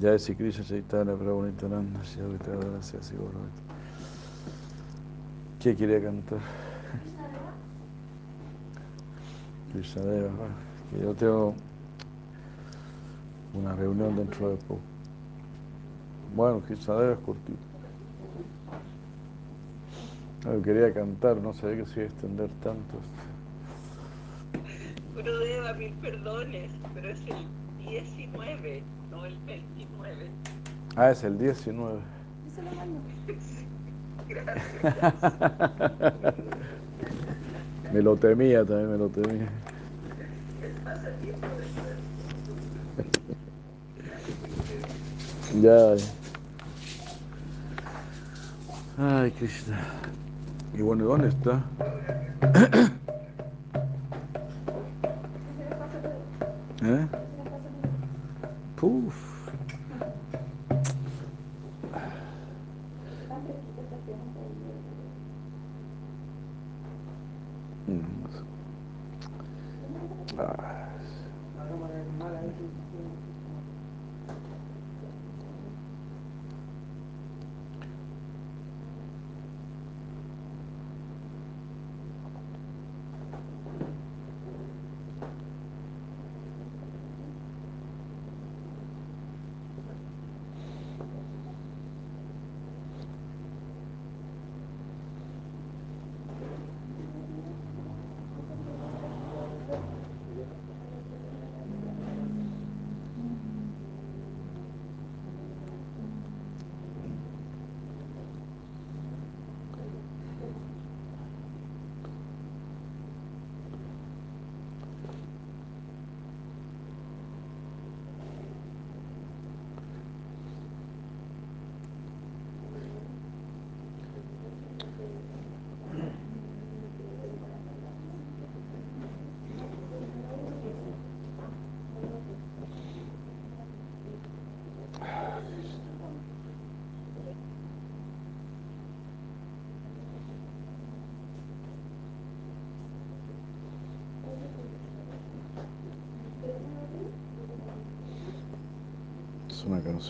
Jai Sri Krishna Chaitanya Prabhu Nityananda gracias ¿Qué quería cantar? Krishna Deva, que yo tengo una reunión dentro de poco. Bueno, Krishna Deva es cortito. Yo quería cantar, no sabía que se iba a extender tanto. Deva, mil perdones, pero es el 19, no el 29. Ah, es el 19. Gracias. me lo temía también, me lo temía. ya. Ay, Krishna. Y bueno, ¿dónde está?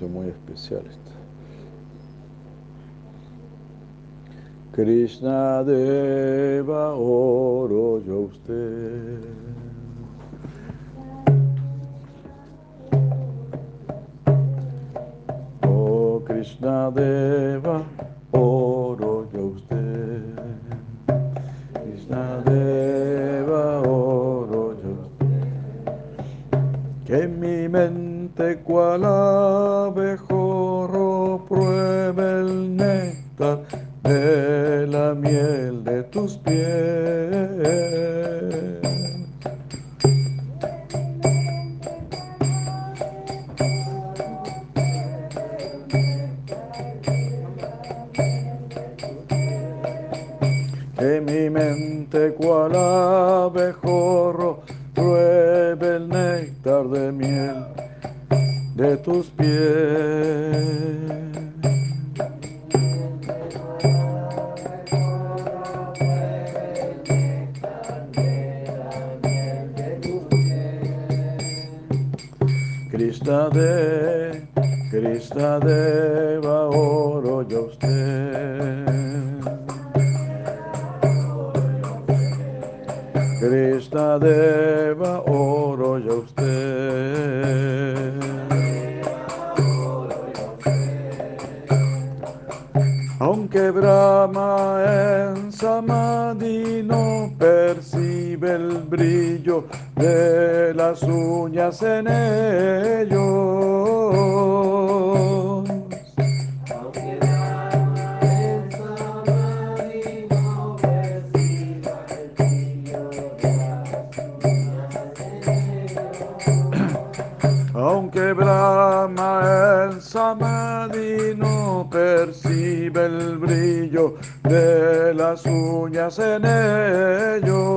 muy especial esta. Krishna Deva oro yo usted. Aunque Brahma en Samadhi no percibe el brillo de las uñas en ellos. Aunque Brahma en Samadhi no percibe el brillo de las uñas en ellos.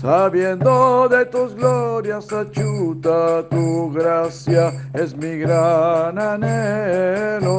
Sabiendo de tus glorias, achuta tu gracia, es mi gran anhelo.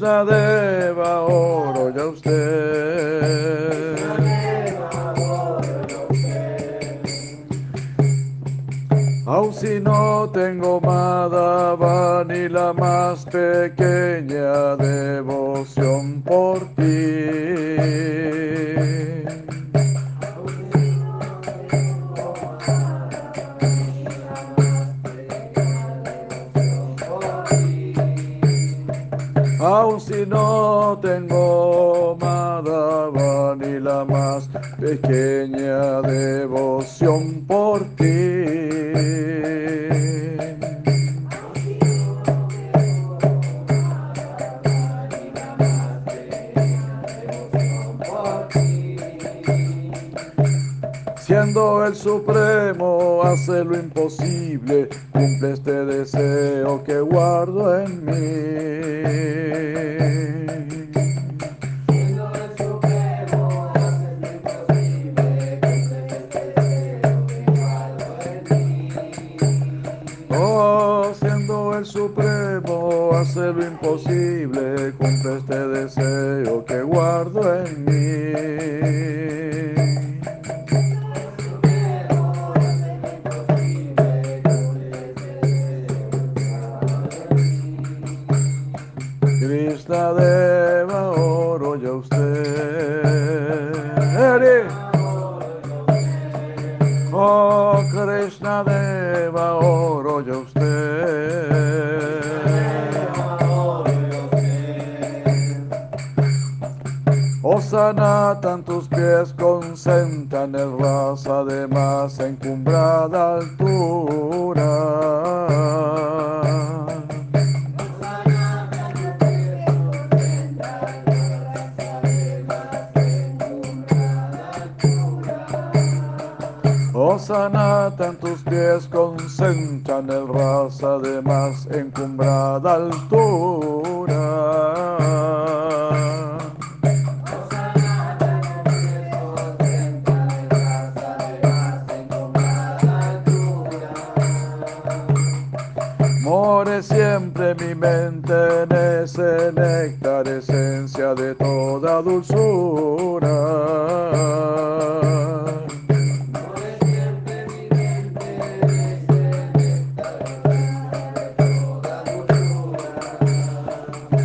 Deva, oro yo usted. Aun si no tengo Madhava ni la más pequeña devoción por ti. No tengo Madhava ni la más pequeña devoción por ti. Siendo el supremo, hace lo imposible, cumple este deseo que guardo en mí. Supremo, hace lo imposible, cumple este deseo que guardo en mí. Oh, Sanatan, tus pies concentran el raza de más encumbrada altura. Oh Sanatan, tus pies concentran el raza de más encumbrada altura. More siempre mi mente en ese néctar, esencia de toda dulzura.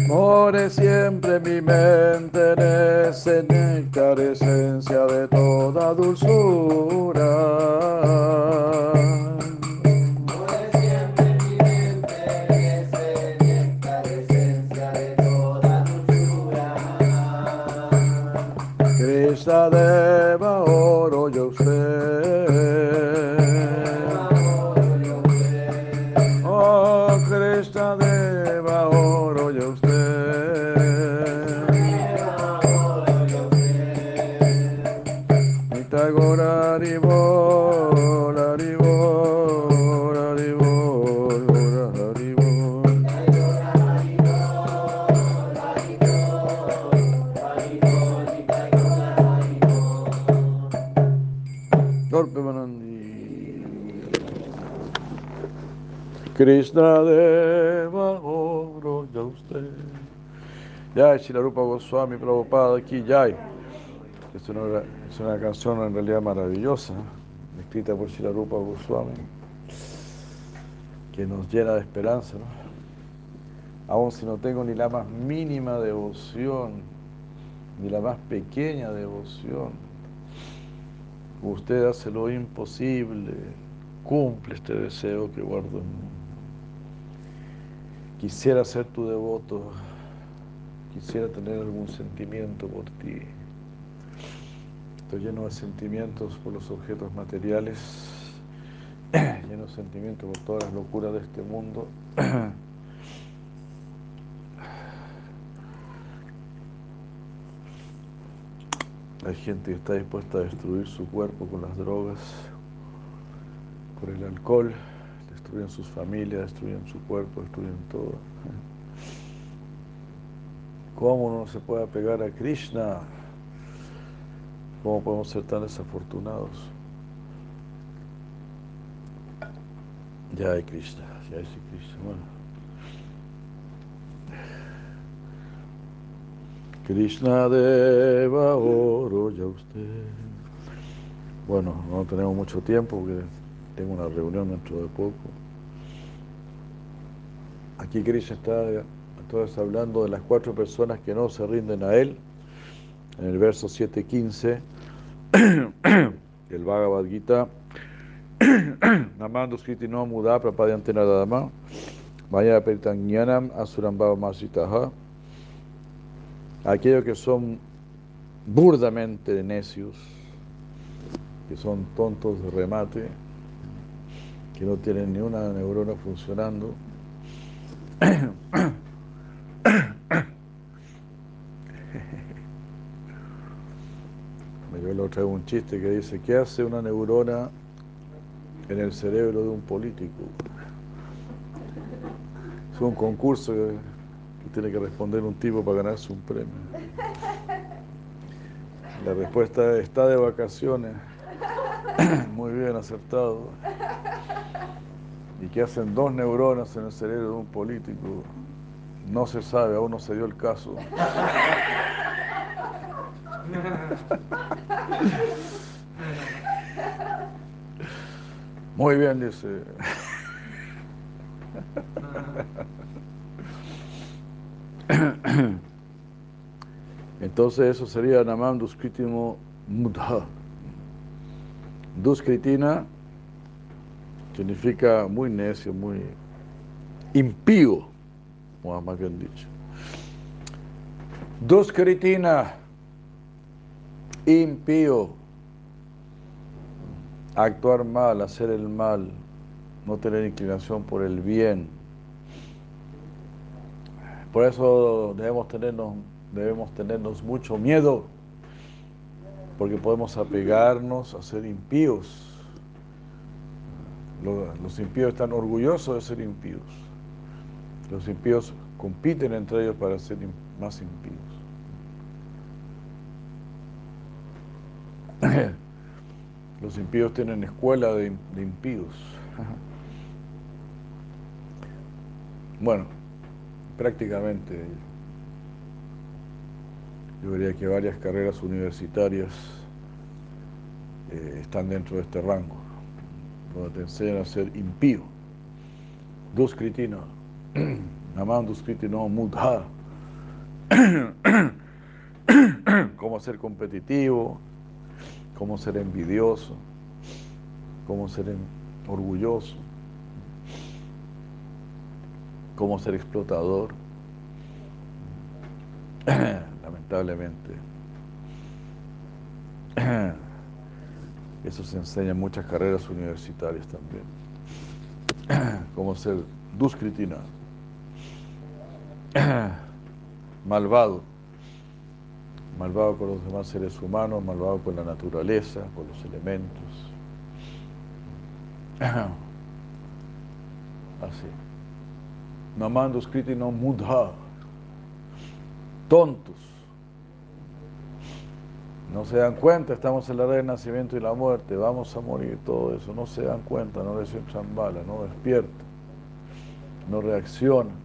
More siempre mi mente en ese néctar, esencia de toda dulzura. Krishna Deva, oro ya usted. Jai, Shilarupa Goswami Prabhupada, aquí Jai. Es una, es una canción en realidad maravillosa, escrita por Shilarupa Goswami, que nos llena de esperanza, ¿no? Aun si no tengo ni la más mínima devoción, ni la más pequeña devoción, usted hace lo imposible, cumple este deseo que guardo en mí. Quisiera ser tu devoto, quisiera tener algún sentimiento por ti. Estoy lleno de sentimientos por los objetos materiales, lleno de sentimientos por todas las locuras de este mundo. Hay gente que está dispuesta a destruir su cuerpo con las drogas, por el alcohol, destruyen sus familias, destruyen su cuerpo, destruyen todo. ¿Cómo no se puede apegar a Krishna? ¿Cómo podemos ser tan desafortunados? Ya hay Krishna, ya hay Krishna. Bueno. Krishna Deva oro ya usted. Bueno, no tenemos mucho tiempo porque tengo una reunión dentro de poco. Aquí Krishna está entonces hablando de las cuatro personas que no se rinden a él. En el verso 7.15, el Bhagavad Gita, Namando Skriti no muda prapadyante nadadama, Maya peritanyanam asurambhava masitaha aquellos que son burdamente necios, que son tontos de remate, que no tienen ni una neurona funcionando. Me lo otra un chiste que dice, ¿qué hace una neurona en el cerebro de un político? Es un concurso tiene que responder un tipo para ganarse un premio. La respuesta está de vacaciones. Muy bien acertado. ¿Y qué hacen dos neuronas en el cerebro de un político? No se sabe, aún no se dio el caso. Muy bien, dice. Entonces eso sería Namam Duskritimo Mudha. Duskritina significa muy necio, muy impío, más bien dicho. Duskritina, impío, actuar mal, hacer el mal, no tener inclinación por el bien por eso debemos tenernos, debemos tenernos mucho miedo, porque podemos apegarnos a ser impíos. Los impíos están orgullosos de ser impíos. Los impíos compiten entre ellos para ser más impíos. Los impíos tienen escuela de, de impíos. Bueno, prácticamente yo diría que varias carreras universitarias eh, están dentro de este rango, donde te enseñan a ser impío. Duskritina, Naman no Mudha, cómo ser competitivo, cómo ser envidioso, cómo ser orgulloso cómo ser explotador. Lamentablemente. Eso se enseña en muchas carreras universitarias también. Cómo ser duskritina. Malvado. Malvado con los demás seres humanos, malvado con la naturaleza, con los elementos. Así. Namando y no mudha. Tontos. No se dan cuenta, estamos en la red del nacimiento y la muerte, vamos a morir, todo eso. No se dan cuenta, no les echan bala, no despiertan, no reaccionan.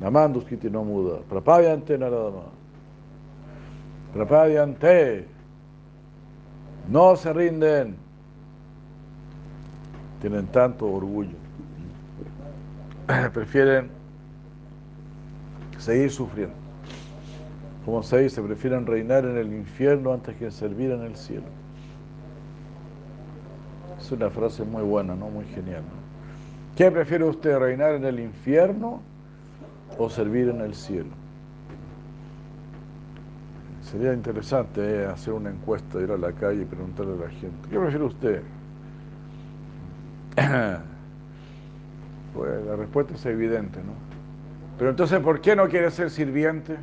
Namando y no muda. Prapadyante naradama. Prapadyante. No se rinden tienen tanto orgullo. Prefieren seguir sufriendo. Como se dice, prefieren reinar en el infierno antes que servir en el cielo. Es una frase muy buena, ¿no? Muy genial. ¿Qué prefiere usted, reinar en el infierno o servir en el cielo? Sería interesante eh, hacer una encuesta, ir a la calle y preguntarle a la gente, ¿qué prefiere usted? Pues la respuesta es evidente, ¿no? Pero entonces, ¿por qué no quiere ser sirviente?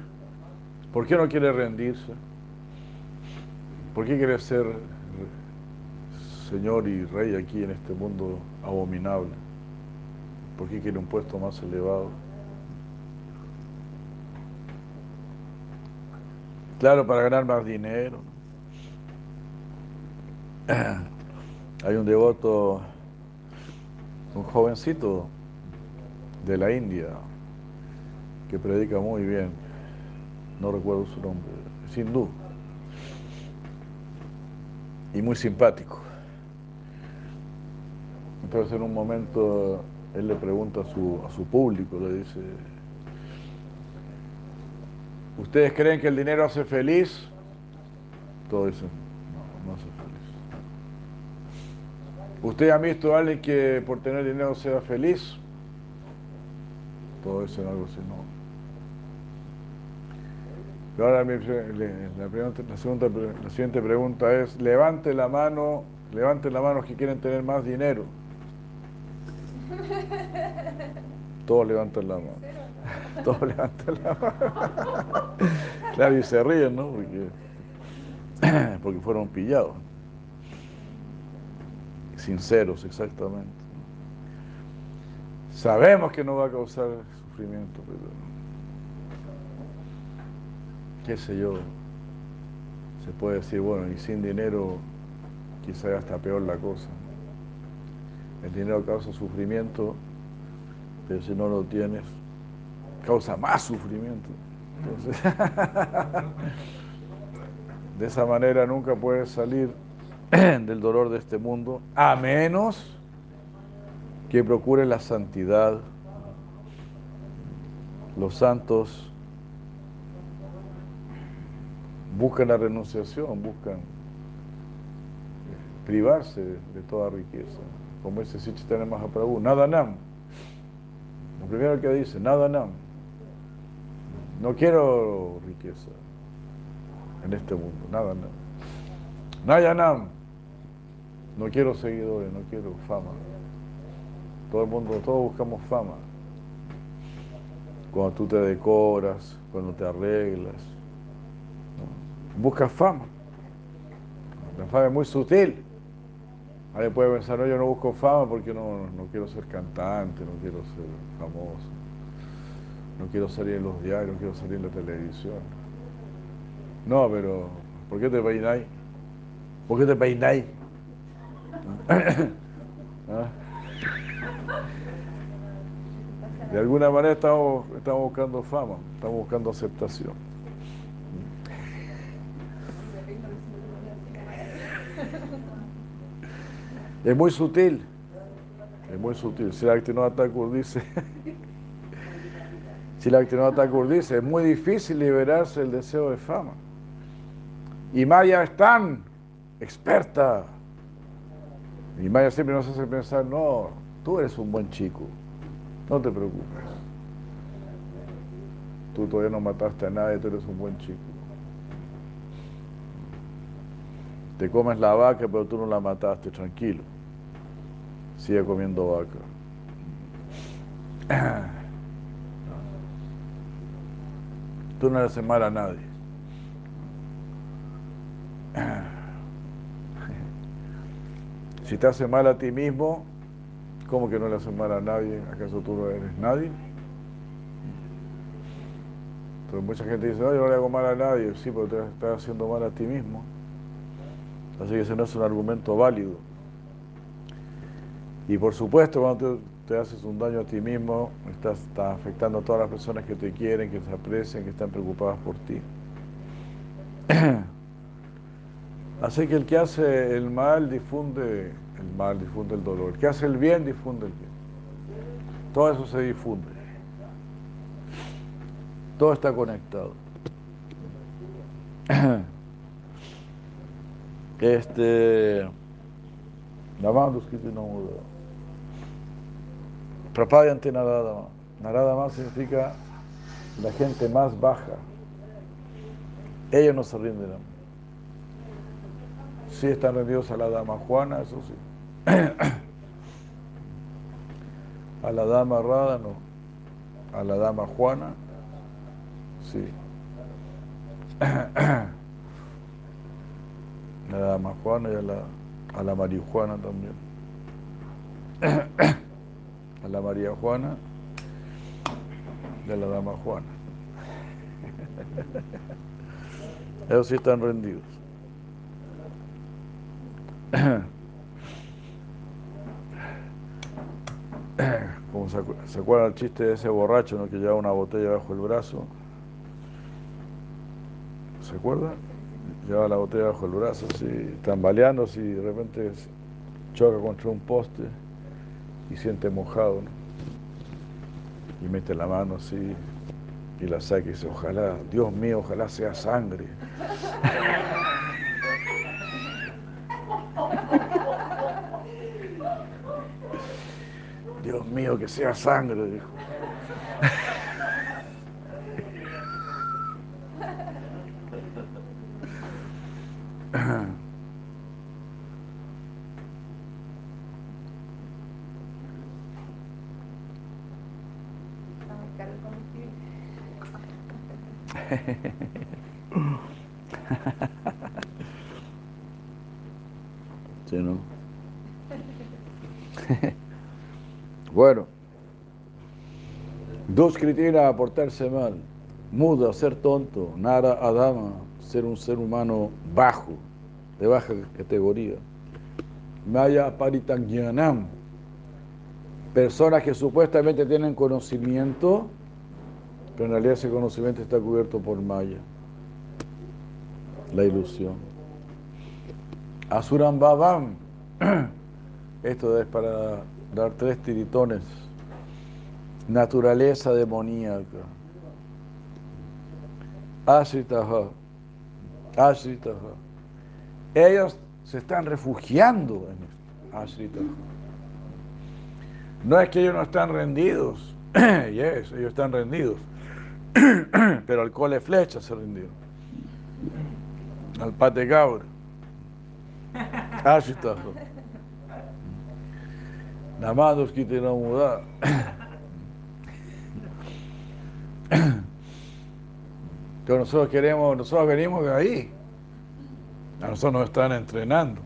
¿Por qué no quiere rendirse? ¿Por qué quiere ser señor y rey aquí en este mundo abominable? ¿Por qué quiere un puesto más elevado? Claro, para ganar más dinero. Hay un devoto, un jovencito de la India, que predica muy bien, no recuerdo su nombre, es hindú, y muy simpático. Entonces en un momento él le pregunta a su, a su público, le dice, ¿Ustedes creen que el dinero hace feliz? Todos dicen, no, no hace feliz. ¿Ustedes han visto a alguien que por tener dinero sea feliz? Todos dicen algo así, no. Pero ahora la, la, segunda, la siguiente pregunta es, levante la mano, levante la mano los que quieren tener más dinero. Todos levantan la mano. Todos levantan la mano. Claro, y se ríen, ¿no? Porque, porque fueron pillados. Sinceros, exactamente. Sabemos que no va a causar sufrimiento, pero qué sé yo, se puede decir, bueno, y sin dinero quizá hasta peor la cosa. El dinero causa sufrimiento, pero si no lo tienes, causa más sufrimiento. de esa manera nunca puedes salir del dolor de este mundo, a menos que procure la santidad. Los santos buscan la renunciación, buscan privarse de toda riqueza. Como ese Sichitana Mahaprabhu, nada nam. Lo primero que dice, nada nam. No quiero riqueza en este mundo, nada nam. Nayanam. No quiero seguidores, no quiero fama. Todo el mundo, todos buscamos fama. Cuando tú te decoras, cuando te arreglas. Buscas fama. La fama es muy sutil. Alguien puede pensar, no, yo no busco fama porque no, no quiero ser cantante, no quiero ser famoso, no quiero salir en los diarios, no quiero salir en la televisión. No, pero ¿por qué te peináis? ¿Por qué te peináis? ¿Ah? De alguna manera estamos, estamos buscando fama, estamos buscando aceptación. Es muy sutil, es muy sutil. Si la Thakur dice, si la Thakur dice, es muy difícil liberarse del deseo de fama. Y Maya es tan experta. Y Maya siempre nos hace pensar, no, tú eres un buen chico, no te preocupes. Tú todavía no mataste a nadie, tú eres un buen chico. Te comes la vaca, pero tú no la mataste, tranquilo. Sigue comiendo vaca. Tú no le haces mal a nadie. Si te hace mal a ti mismo, ¿cómo que no le haces mal a nadie? ¿Acaso tú no eres nadie? Entonces mucha gente dice, no, yo no le hago mal a nadie. Sí, pero te estás haciendo mal a ti mismo. Así que ese no es un argumento válido. Y por supuesto, cuando te, haces un daño a ti mismo, estás, afectando a todas las personas que te quieren, que te aprecian, que están preocupadas por ti. Así que el que hace el mal difunde el mal, difunde el dolor. El que hace el bien difunde el bien. Todo eso se difunde. Todo está conectado. Este. No muda. Prapadyanti Naradama. Naradama significa la gente más baja. Ellos no se rinden. Sí están rendidos a la dama Juana, eso sí. a la dama Rada no. A la dama Juana, sí. y a la, a la marihuana también. A la María Juana y a la dama Juana. Ellos sí están rendidos. Como se, se acuerda el chiste de ese borracho que lleva una botella bajo el brazo. ¿Se acuerda? Lleva la botella bajo el brazo, así, tambaleándose y de repente choca contra un poste y siente mojado. ¿no? Y mete la mano así y la saca y dice, ojalá, Dios mío, ojalá sea sangre. Dios mío, que sea sangre, dijo. Sí, ¿no? Bueno, criterios portarse mal, muda, ser tonto, nara adama, ser un ser humano bajo, de baja categoría. Maya paritangyanam, personas que supuestamente tienen conocimiento, pero en realidad ese conocimiento está cubierto por Maya, la ilusión. Asuram Babam, esto es para dar tres tiritones. Naturaleza demoníaca. Ashritaha. Ashritaha. Ellos se están refugiando en Ashritaha. No es que ellos no están rendidos. yes, ellos están rendidos. Pero al cole flecha se rindieron. Al pate cabra. Más nos quiten la mudar. Pero nosotros queremos, nosotros venimos de ahí. A nosotros nos están entrenando.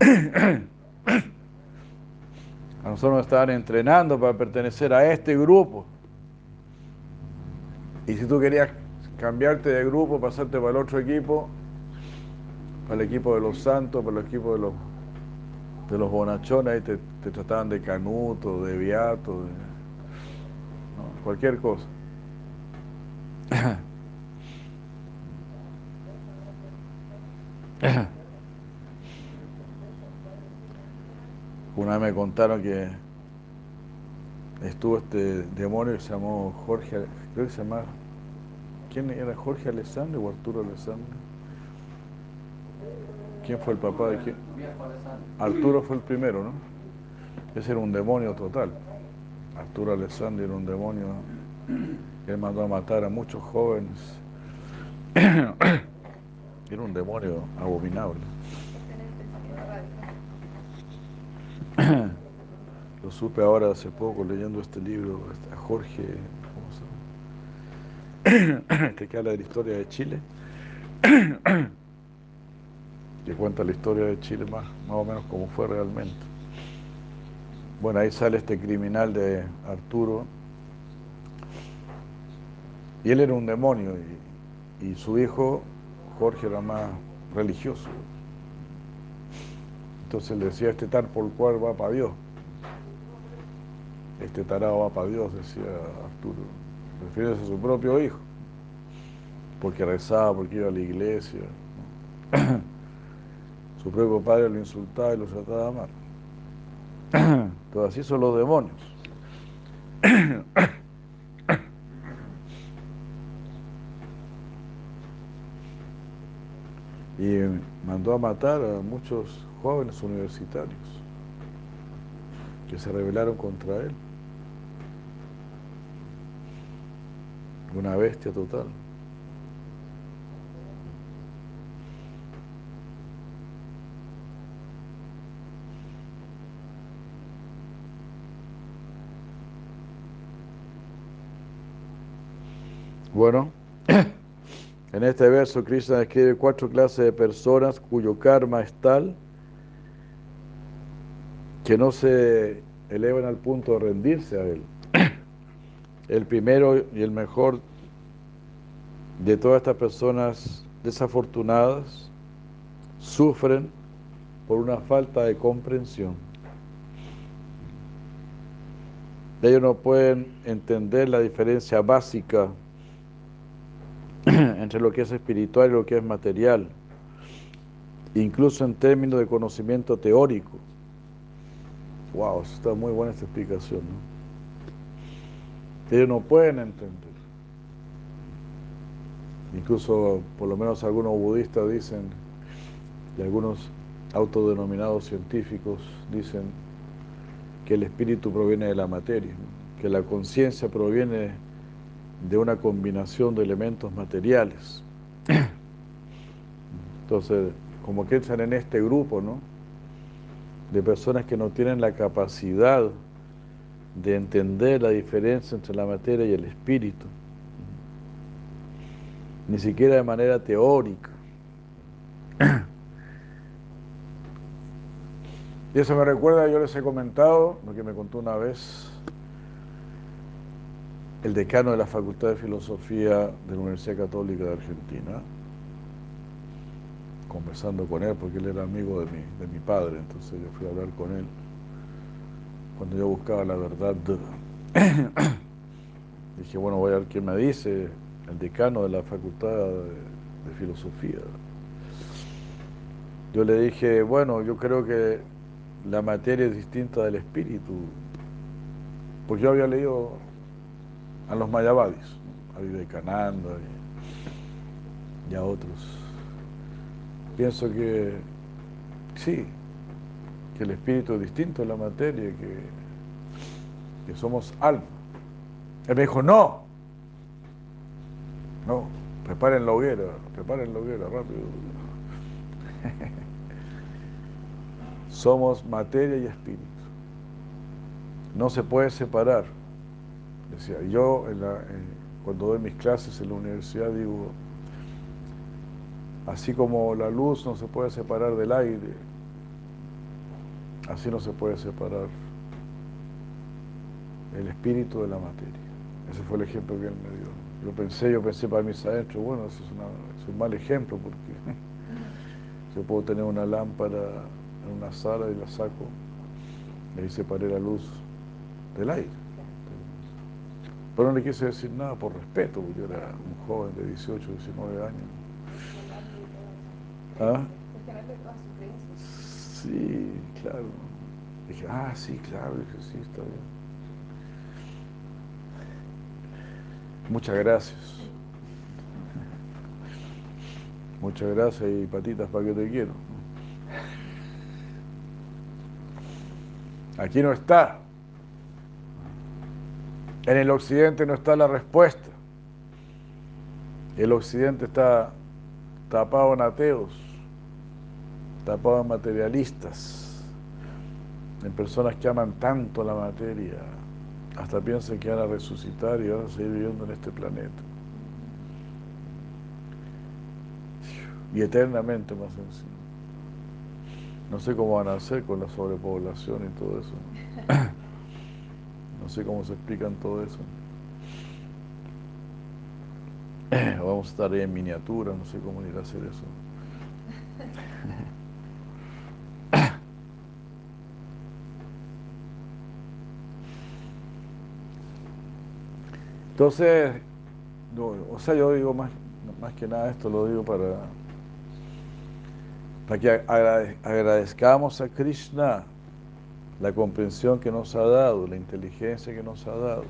A nosotros nos están entrenando para pertenecer a este grupo. Y si tú querías cambiarte de grupo, pasarte para el otro equipo, para el equipo de los santos, para el equipo de los de los bonachones, ahí te, te trataban de canuto, de viato, cualquier cosa. Una vez me contaron que estuvo este demonio que se llamó Jorge, creo que se llamaba, ¿quién era? ¿Jorge Alessandro o Arturo Alessandro? ¿Quién fue el papá de quién? Arturo fue el primero, ¿no? Ese era un demonio total. Arturo Alessandro era un demonio él mandó a matar a muchos jóvenes. Era un demonio abominable. Lo supe ahora hace poco leyendo este libro a Jorge. Este que habla de la historia de Chile que cuenta la historia de Chile más, más o menos como fue realmente. Bueno, ahí sale este criminal de Arturo, y él era un demonio, y, su hijo, Jorge, era más religioso. Entonces le decía, este tal por cual va para Dios. Este tarado va para Dios, decía Arturo. Refieres a su propio hijo, porque rezaba, porque iba a la iglesia. Su propio padre lo insultaba y lo trataba mal. Todo así son los demonios. Y mandó a matar a muchos jóvenes universitarios que se rebelaron contra él. Una bestia total. Bueno, En este verso, Krishna describe cuatro clases de personas cuyo karma es tal que no se elevan al punto de rendirse a él. El primero y el mejor de todas estas personas desafortunadas sufren por una falta de comprensión. Ellos no pueden entender la diferencia básica entre lo que es espiritual y lo que es material, incluso en términos de conocimiento teórico. Wow, está muy buena esta explicación, ¿no? Ellos no pueden entender. Incluso, por lo menos algunos budistas dicen, y algunos autodenominados científicos dicen que el espíritu proviene de la materia, que la conciencia proviene de una combinación de elementos materiales. Entonces, como que entran en este grupo, ¿no? De personas que no tienen la capacidad de entender la diferencia entre la materia y el espíritu, ni siquiera de manera teórica. Y eso me recuerda, yo les he comentado, lo que me contó una vez el decano de la Facultad de Filosofía de la Universidad Católica de Argentina, conversando con él, porque él era amigo de mi, de mi padre, entonces yo fui a hablar con él cuando yo buscaba la verdad. Dije, bueno, voy a ver quién me dice, el decano de la Facultad de Filosofía. Yo le dije, bueno, yo creo que la materia es distinta del espíritu. Pues yo había leído a los Mayavadis, a Vivekananda y, y a otros. Pienso que sí, que el espíritu es distinto de la materia, que, que somos alma. Él me dijo, no, no, preparen la hoguera, preparen la hoguera rápido. Somos materia y espíritu. No se puede separar. Decía, yo cuando doy mis clases en la universidad digo, así como la luz no se puede separar del aire, así no se puede separar el espíritu de la materia. Ese fue el ejemplo que él me dio. Yo pensé, yo pensé para mis adentros, bueno, eso es, es un mal ejemplo porque yo puedo tener una lámpara en una sala y la saco, y ahí separé la luz del aire. Pero no le quise decir nada por respeto, porque yo era un joven de 18, 19 años. ¿Ah? Sí, claro. Dije, ah, sí, claro, dije, sí, está bien. Muchas gracias. Muchas gracias y patitas para que te quiero. Aquí no está. En el occidente no está la respuesta. El occidente está tapado en ateos, tapado en materialistas, en personas que aman tanto la materia, hasta piensan que van a resucitar y van a seguir viviendo en este planeta. Y eternamente más encima. No sé cómo van a hacer con la sobrepoblación y todo eso. No sé cómo se explican todo eso. Vamos a estar en miniatura, no sé cómo ir a hacer eso. Entonces, o sea, yo digo más, más que nada esto lo digo para para que agradezcamos a Krishna la comprensión que nos ha dado, la inteligencia que nos ha dado.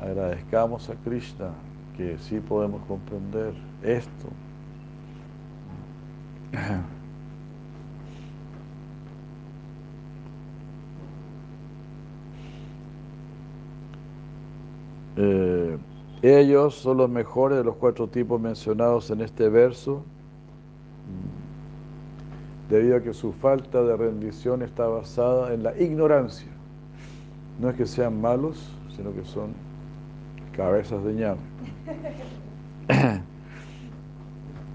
Agradezcamos a Krishna que sí podemos comprender esto. Eh, ellos son los mejores de los cuatro tipos mencionados en este verso debido a que su falta de rendición está basada en la ignorancia. No es que sean malos, sino que son cabezas de ñame.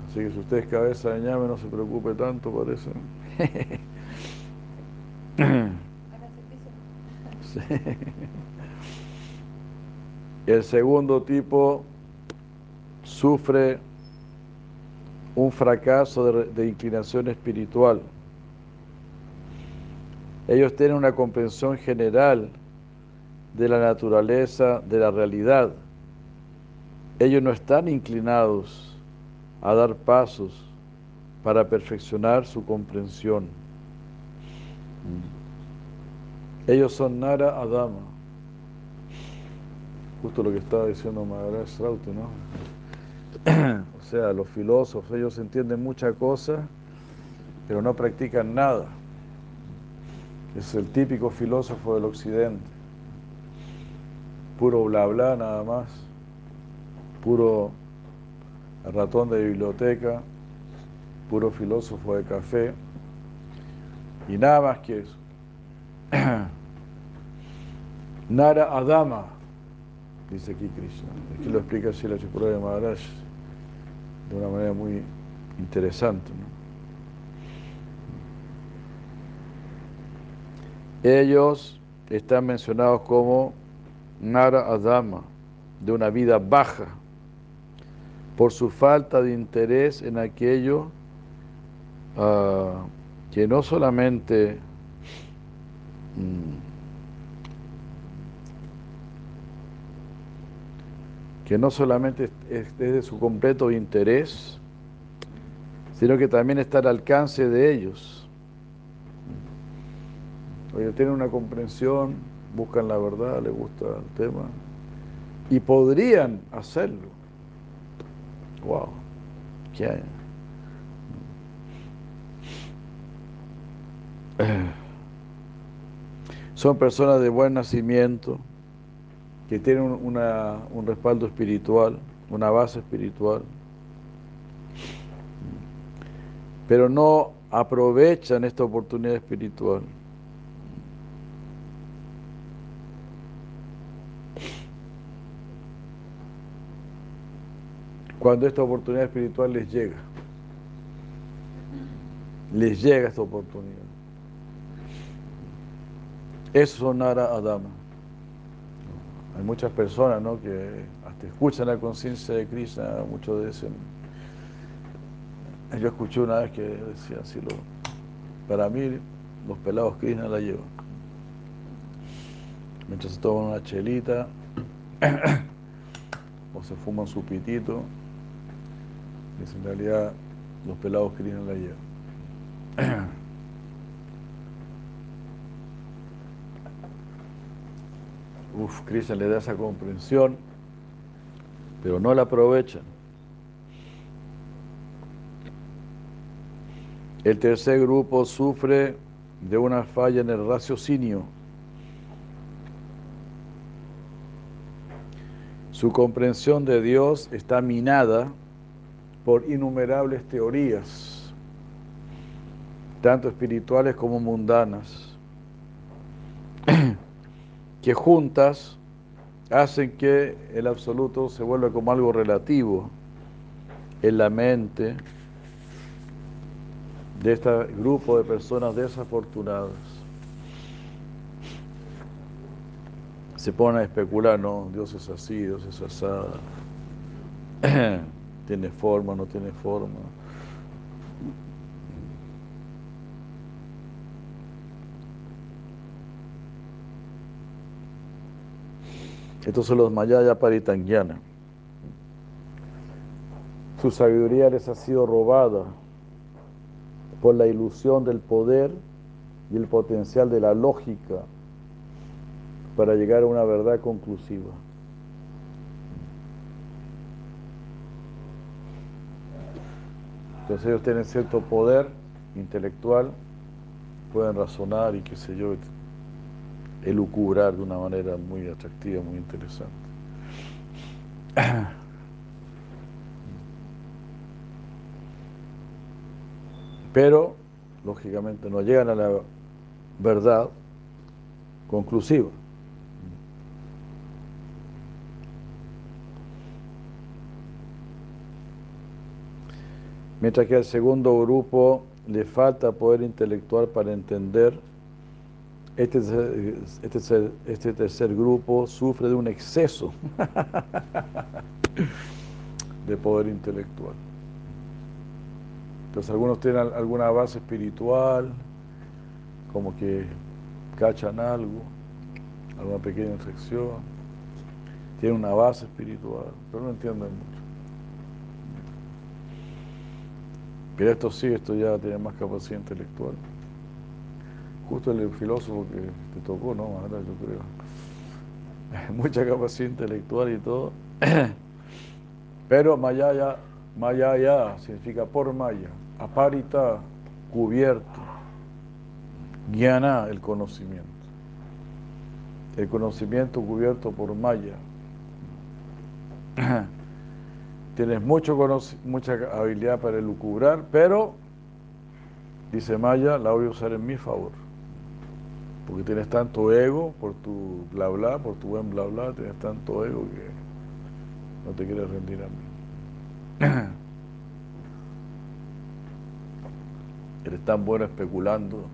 Así que si usted es cabeza de ñame, no se preocupe tanto por eso. Sí. El segundo tipo sufre un fracaso de, inclinación espiritual. Ellos tienen una comprensión general de la naturaleza, de la realidad. Ellos no están inclinados a dar pasos para perfeccionar su comprensión. Ellos son Nara Adama. Justo lo que estaba diciendo Maharaj Srauti, ¿no? o sea, los filósofos, ellos entienden muchas cosas, pero no practican nada. Es el típico filósofo del occidente. Puro bla bla nada más. Puro ratón de biblioteca. Puro filósofo de café. Y nada más que eso. Nara Adama, dice aquí Krishna. Aquí lo explica así la de Maharaj de una manera muy interesante. Ellos están mencionados como Nara Adama, de una vida baja, por su falta de interés en aquello uh, que no solamente mm, que no solamente es de su completo interés, sino que también está al alcance de ellos. Ellos tienen una comprensión, buscan la verdad, les gusta el tema, y podrían hacerlo. Wow, ¿qué hay? Son personas de buen nacimiento, que tienen un respaldo espiritual, una base espiritual, pero no aprovechan esta oportunidad espiritual. Cuando esta oportunidad espiritual les llega, les llega esta oportunidad. Eso son Nara Adama. Hay muchas personas ¿no? que hasta escuchan la conciencia de Krishna, muchos dicen. Yo escuché una vez que decía así, lo, para mí los pelados Krishna la llevan. Mientras se toman una chelita o se fuman su pitito, dicen en realidad los pelados Krishna la llevan. Uf, Krishna le da esa comprensión, pero no la aprovechan. El tercer grupo sufre de una falla en el raciocinio. Su comprensión de Dios está minada por innumerables teorías, tanto espirituales como mundanas que juntas hacen que el absoluto se vuelva como algo relativo en la mente de este grupo de personas desafortunadas. Se ponen a especular, no, Dios es así, Dios es asada, tiene forma, no tiene forma. Estos son los Mayaya Paritangyana. Su sabiduría les ha sido robada por la ilusión del poder y el potencial de la lógica para llegar a una verdad conclusiva. Entonces ellos tienen cierto poder intelectual, pueden razonar y qué sé yo, elucubrar de una manera muy atractiva, muy interesante. Pero, lógicamente, no llegan a la verdad conclusiva. Mientras que al segundo grupo le falta poder intelectual para entender, este este, este tercer grupo sufre de un exceso de poder intelectual. Entonces algunos tienen alguna base espiritual, como que cachan algo, alguna pequeña inflexión, tienen una base espiritual, pero no entienden mucho. Pero esto sí, esto ya tiene más capacidad intelectual. Justo el filósofo que te tocó, ¿no? Yo creo. Mucha capacidad intelectual y todo. Pero Mayaya, Mayaya significa por Maya. Aparita, cubierto. Guiana, el conocimiento. El conocimiento cubierto por Maya. Tienes mucho mucha habilidad para lucubrar, pero, dice Maya, la voy a usar en mi favor. Porque tienes tanto ego por tu bla bla, por tu buen bla bla, tienes tanto ego que no te quieres rendir a mí. Eres tan bueno especulando.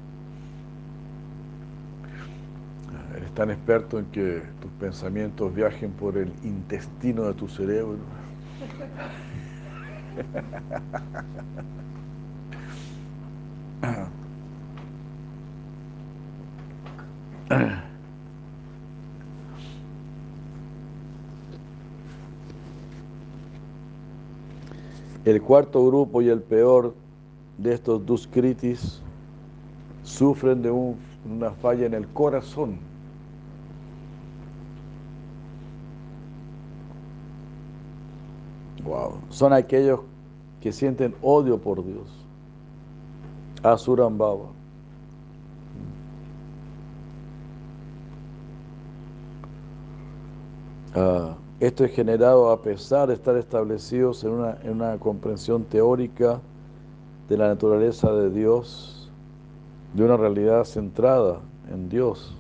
Eres tan experto en que tus pensamientos viajen por el intestino de tu cerebro. El cuarto grupo y el peor de estos dos critis sufren de una falla en el corazón. Wow. Son aquellos que sienten odio por Dios. Asurambaba. Ah, esto es generado a pesar de estar establecidos en una, en una comprensión teórica de la naturaleza de Dios, de una realidad centrada en Dios.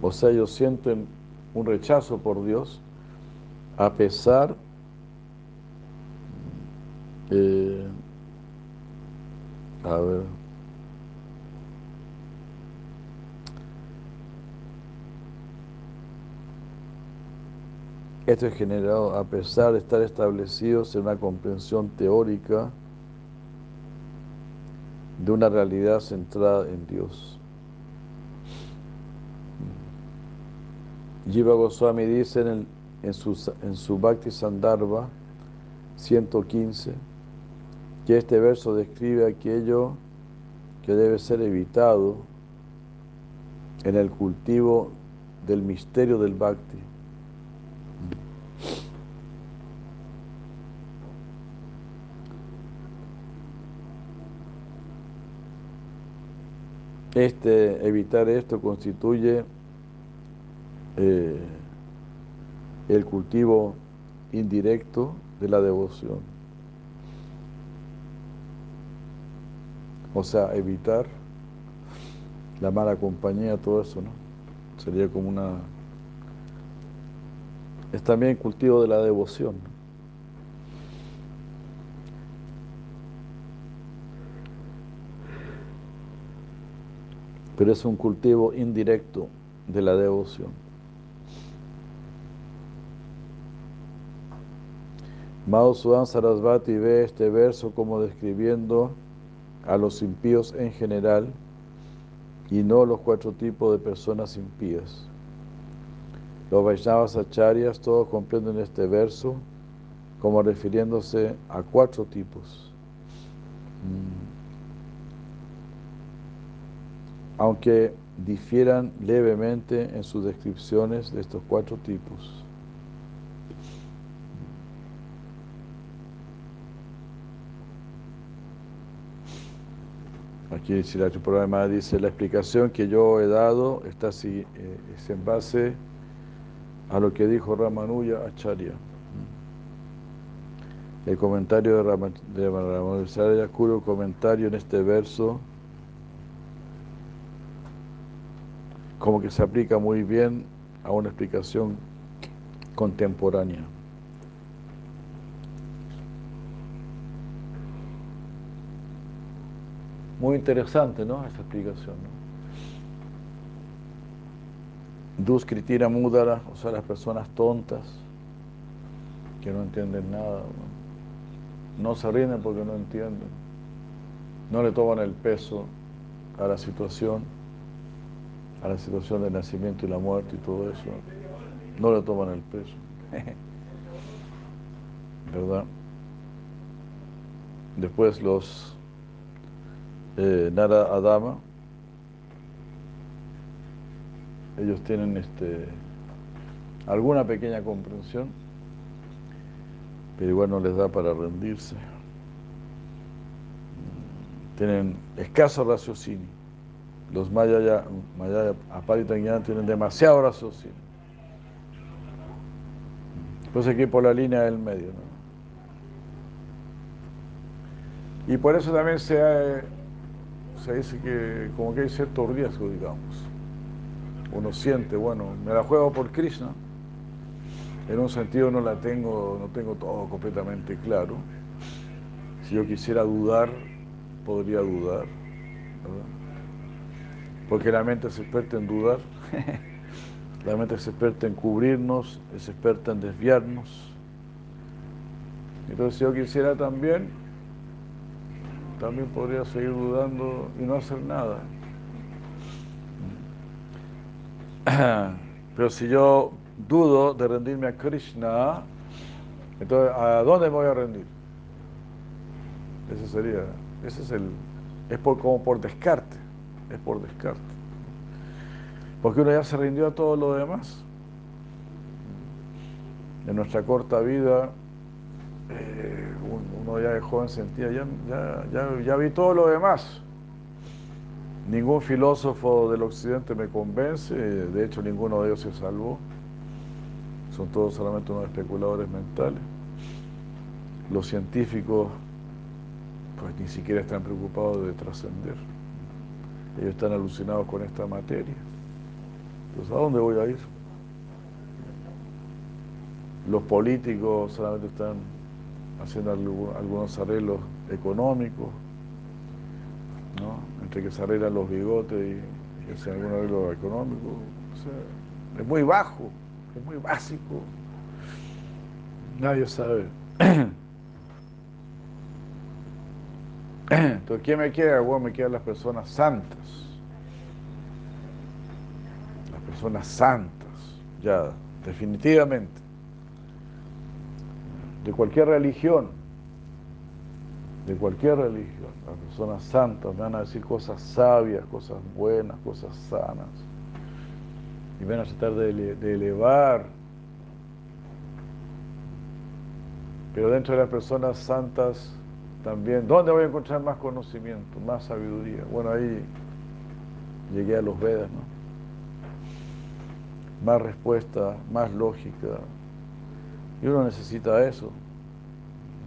O sea, ellos sienten un rechazo por Dios a pesar eh, a ver Esto es generado a pesar de estar establecidos en una comprensión teórica de una realidad centrada en Dios. Jiva Goswami dice en, en, su, en su Bhakti Sandarbha 115 que este verso describe aquello que debe ser evitado en el cultivo del misterio del Bhakti. Este, evitar esto constituye eh, el cultivo indirecto de la devoción. O sea, evitar la mala compañía, todo eso, ¿no? Sería como una... Es también cultivo de la devoción. pero es un cultivo indirecto de la devoción. Madhusudan Sarasvati ve este verso como describiendo a los impíos en general y no los cuatro tipos de personas impías. Los Vaishnavas Acharyas todos comprenden este verso como refiriéndose a cuatro tipos. Mm aunque difieran levemente en sus descripciones de estos cuatro tipos. Aquí la programa dice, la explicación que yo he dado está eh, es en base a lo que dijo Ramanuja Acharya. El comentario de Ramasaraya Kuru, comentario en este verso, como que se aplica muy bien a una explicación contemporánea. Muy interesante, ¿no? Esta explicación, ¿no? Duskritira Mudara, o sea, las personas tontas que no entienden nada, ¿no? se rinden porque no entienden, no le toman el peso a la situación, a la situación del nacimiento y la muerte y todo eso, no le toman el peso, ¿verdad? Después los eh, Nara Adama, ellos tienen este, alguna pequeña comprensión, pero igual no les da para rendirse. Tienen escaso raciocinio. Los mayaya, mayaya aparitañanas tienen demasiado raciocinio. Entonces aquí por la línea del medio. Y por eso también se ha se dice que como que hay cierto riesgo, digamos. Uno siente, bueno, me la juego por Krishna. En un sentido no la tengo, no tengo todo completamente claro. Si yo quisiera dudar, podría dudar. Porque la mente es experta en dudar. la mente es experta en cubrirnos, es experta en desviarnos. Entonces si yo quisiera también, también podría seguir dudando y no hacer nada. Pero si yo dudo de rendirme a Krishna, entonces ¿a dónde me voy a rendir? Ese sería, ese es el, es por, como por descarte, es por descarte. Porque uno ya se rindió a todo lo demás. En nuestra corta vida, eh, uno ya de joven sentía, ya, ya, ya, vi todo lo demás. Ningún filósofo del occidente me convence, de hecho ninguno de ellos se salvó. Son todos solamente unos especuladores mentales. Los científicos pues ni siquiera están preocupados de trascender. Ellos están alucinados con esta materia. Entonces, ¿a dónde voy a ir? Los políticos solamente están haciendo algunos arreglos económicos, ¿no? entre que se arreglan los bigotes y, hacen algún arreglo económico. es muy bajo, es muy básico. Nadie sabe. Entonces, ¿quién me queda? Bueno, me quedan las personas santas. Las personas santas, ya, definitivamente de cualquier religión, de cualquier religión, las personas santas me van a decir cosas sabias, cosas buenas, cosas sanas, y van a tratar de, elevar. Pero dentro de las personas santas también, ¿dónde voy a encontrar más conocimiento, más sabiduría? Bueno, ahí llegué a los Vedas, ¿no? Más respuesta, más lógica, y uno necesita eso.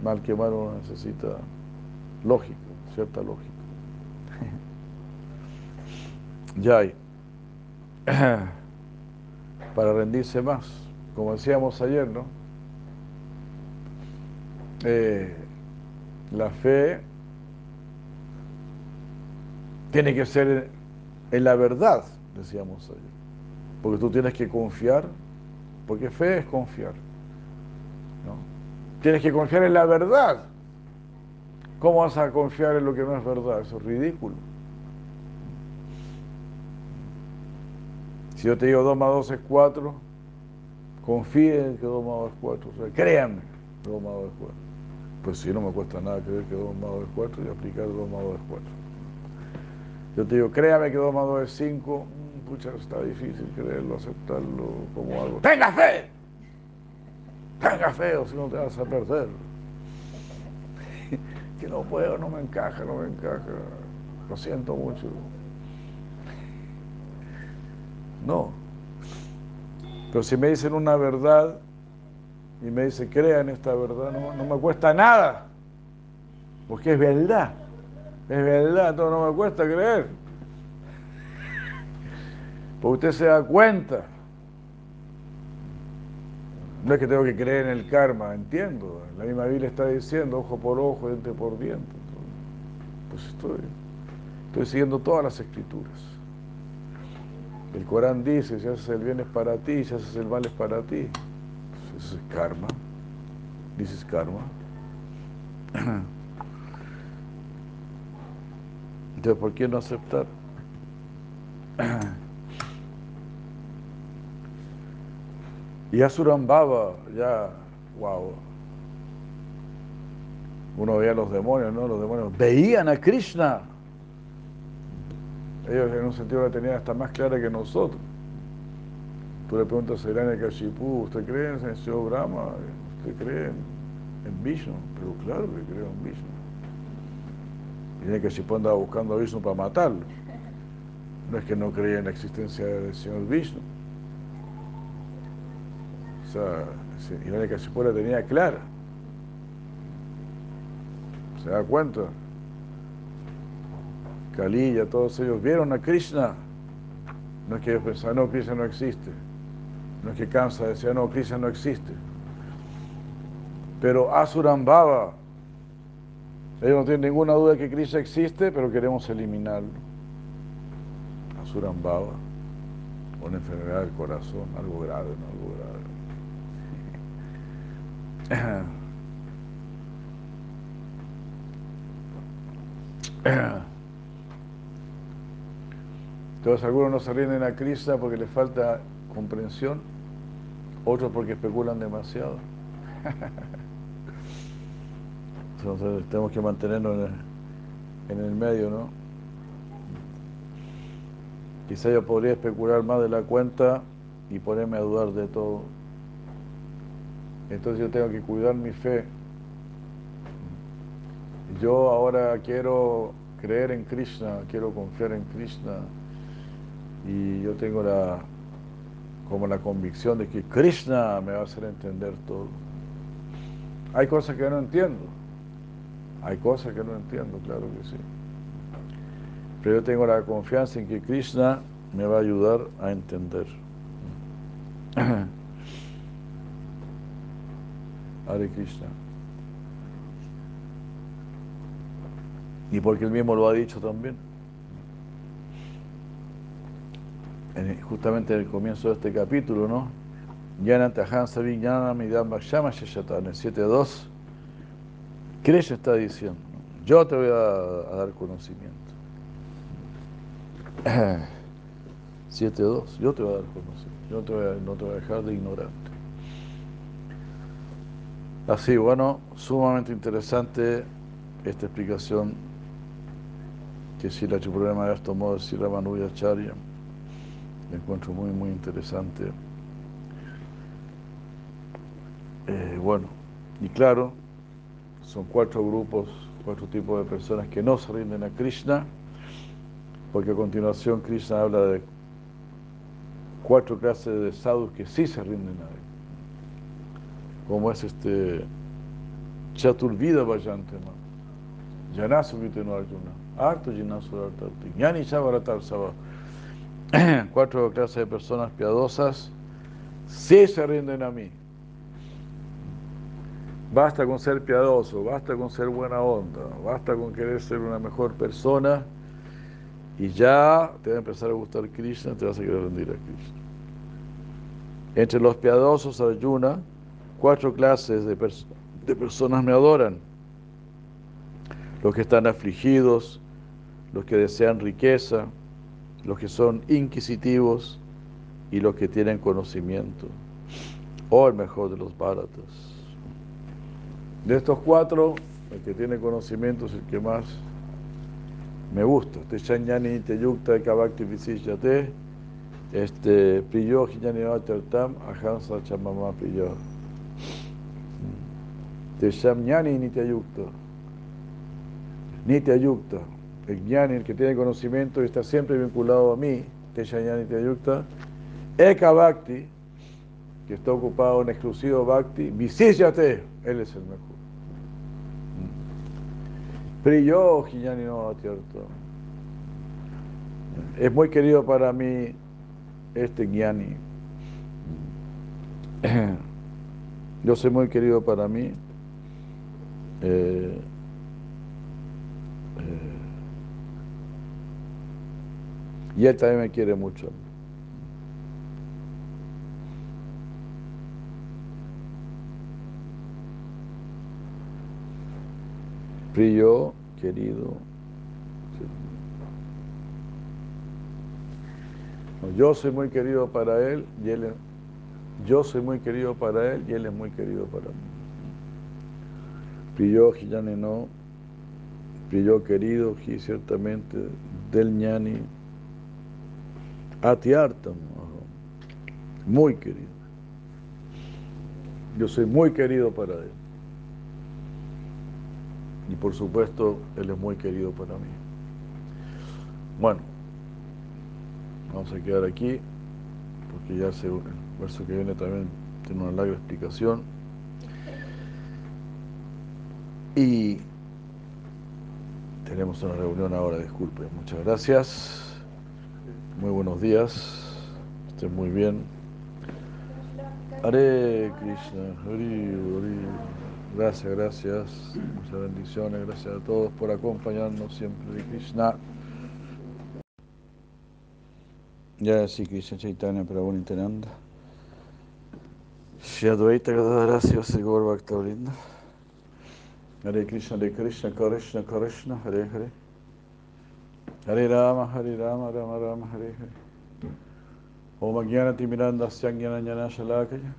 Mal que mal uno necesita lógica, cierta lógica. ya hay. Para rendirse más, como decíamos ayer, ¿no? Eh, la fe tiene que ser en la verdad, decíamos ayer. Porque tú tienes que confiar, porque fe es confiar. Tienes que confiar en la verdad. ¿Cómo vas a confiar en lo que no es verdad? Eso es ridículo. Si yo te digo 2 más 2 es 4, confíe en que 2 más 2 es 4. O sea, créanme que 2 más 2 es 4. Pues si no me cuesta nada creer que 2 más 2 es 4 y aplicar 2 más 2 es 4. Yo te digo, créame que 2 más 2 es 5. Mm, pucha, está difícil creerlo, aceptarlo como algo. ¡Tenga fe! Tenga feo si no te vas a perder. que no puedo, no me encaja, no me encaja. Lo siento mucho. No. Pero si me dicen una verdad, y me dice, crea en esta verdad, no, no me cuesta nada, porque es verdad, es verdad, todo no me cuesta creer. Porque usted se da cuenta. No es que tengo que creer en el karma, entiendo. La misma Biblia está diciendo ojo por ojo, diente por diente. Pues estoy, estoy siguiendo todas las escrituras. El Corán dice, si haces el bien es para ti, si haces el mal es para ti. Pues eso es karma. Dices karma. Entonces, ¿por qué no aceptar? Y Asurambhava, ya, wow. Uno veía a los demonios, ¿no? Los demonios veían a Krishna. Ellos en un sentido la tenían hasta más clara que nosotros. Tú le preguntas a Irania Kashipu, ¿usted cree en el Señor Brahma? ¿Usted cree en, Vishnu? Pero claro que creo en Vishnu. Irania Kashipu andaba buscando a Vishnu para matarlo. No es que no creía en la existencia del Señor Vishnu. O sea, Hiranyakashipu la tenía clara. ¿Se da cuenta? Kaliya, todos ellos vieron a Krishna. No es que ellos pensaban, no, Krishna no existe. No es que Kansa decía, no, Krishna no existe. Pero Asurambhava, ellos no tienen ninguna duda de que Krishna existe, pero queremos eliminarlo. Asurambhava, una enfermedad del corazón, algo grave, ¿no? algo grave. Entonces algunos no se rinden a Krishna porque les falta comprensión, otros porque especulan demasiado. Entonces tenemos que mantenernos en el, medio, ¿no? Quizá yo podría especular más de la cuenta y ponerme a dudar de todo. Entonces yo tengo que cuidar mi fe. Yo ahora quiero creer en Krishna, quiero confiar en Krishna y yo tengo la como la convicción de que Krishna me va a hacer entender todo. Hay cosas que no entiendo. Hay cosas que no entiendo, claro que sí. Pero yo tengo la confianza en que Krishna me va a ayudar a entender. Hare. Y porque él mismo lo ha dicho también. justamente en el comienzo de este capítulo, ¿no? Yanatahan Savignana Midam Bhakshama Sheshatan, en el 7.2, Krishna está diciendo, yo te voy a, dar conocimiento. 7.2, yo te voy a dar conocimiento, yo no te voy a dejar de ignorante. Así, bueno, sumamente interesante esta explicación que si la problema de tomó de Sila Acharya. Me encuentro muy, muy interesante. Eh, bueno, y claro, son cuatro grupos, cuatro tipos de personas que no se rinden a Krishna, porque a continuación Krishna habla de cuatro clases de sadhus que sí se rinden a él como es este Chaturvida Vayantema, Yanasu Vitenu Arjuna, Arto Yani Chavaratar Sava. Cuatro clases de personas piadosas sí se rinden a mí. Basta con ser piadoso, basta con ser buena onda, basta con querer ser una mejor persona y ya te va a empezar a gustar Krishna, te vas a querer rendir a Krishna. Entre los piadosos, Arjuna, cuatro clases de, personas me adoran. Los que están afligidos, los que desean riqueza, los que son inquisitivos y los que tienen conocimiento. O el mejor de los baratos. De estos cuatro, el que tiene conocimiento es el que más me gusta. Techanyani Teyukta Kavakti Visishyate, este Priyo Hijani Tam, Ahansa Chamama Priyo. Tesham Jnani Nityayukta. Nityayukta. El Jnani, el que tiene conocimiento y está siempre vinculado a mí, Tesham Nityayukta. Eka Bhakti. que está ocupado en exclusivo bhakti, visíllate, él es el mejor. Priyo Jnani no cierto. Es muy querido para mí este Jnani. Yo soy muy querido para mí. Eh, eh, y él también me quiere mucho. Priyo, querido. Yo soy muy querido para él y él yo soy muy querido para él y él es muy querido para mí. Priyo Hiyane no, Priyo querido, y ciertamente del ñani, Atiartam, muy querido. Yo soy muy querido para él. Y por supuesto, Él es muy querido para mí. Bueno, vamos a quedar aquí, porque ya se, el verso que viene también tiene una larga explicación. Y tenemos una reunión ahora, disculpe. Muchas gracias. Muy buenos días. Estén muy bien. Hare Krishna. Gracias, gracias. Muchas bendiciones. Gracias a todos por acompañarnos siempre de Krishna. Ya sí, Krishna Chaitanya Prabhu Nityananda. Shri Advaita Gadadara Gaur Bhakta Hare Krishna, Hare Krishna, Krishna Krishna, Hare Hare. Hare Rama, Hare Rama, Rama Rama, Hare Hare. Om Agyana Timiranda Syangyana Jana Shalakaya.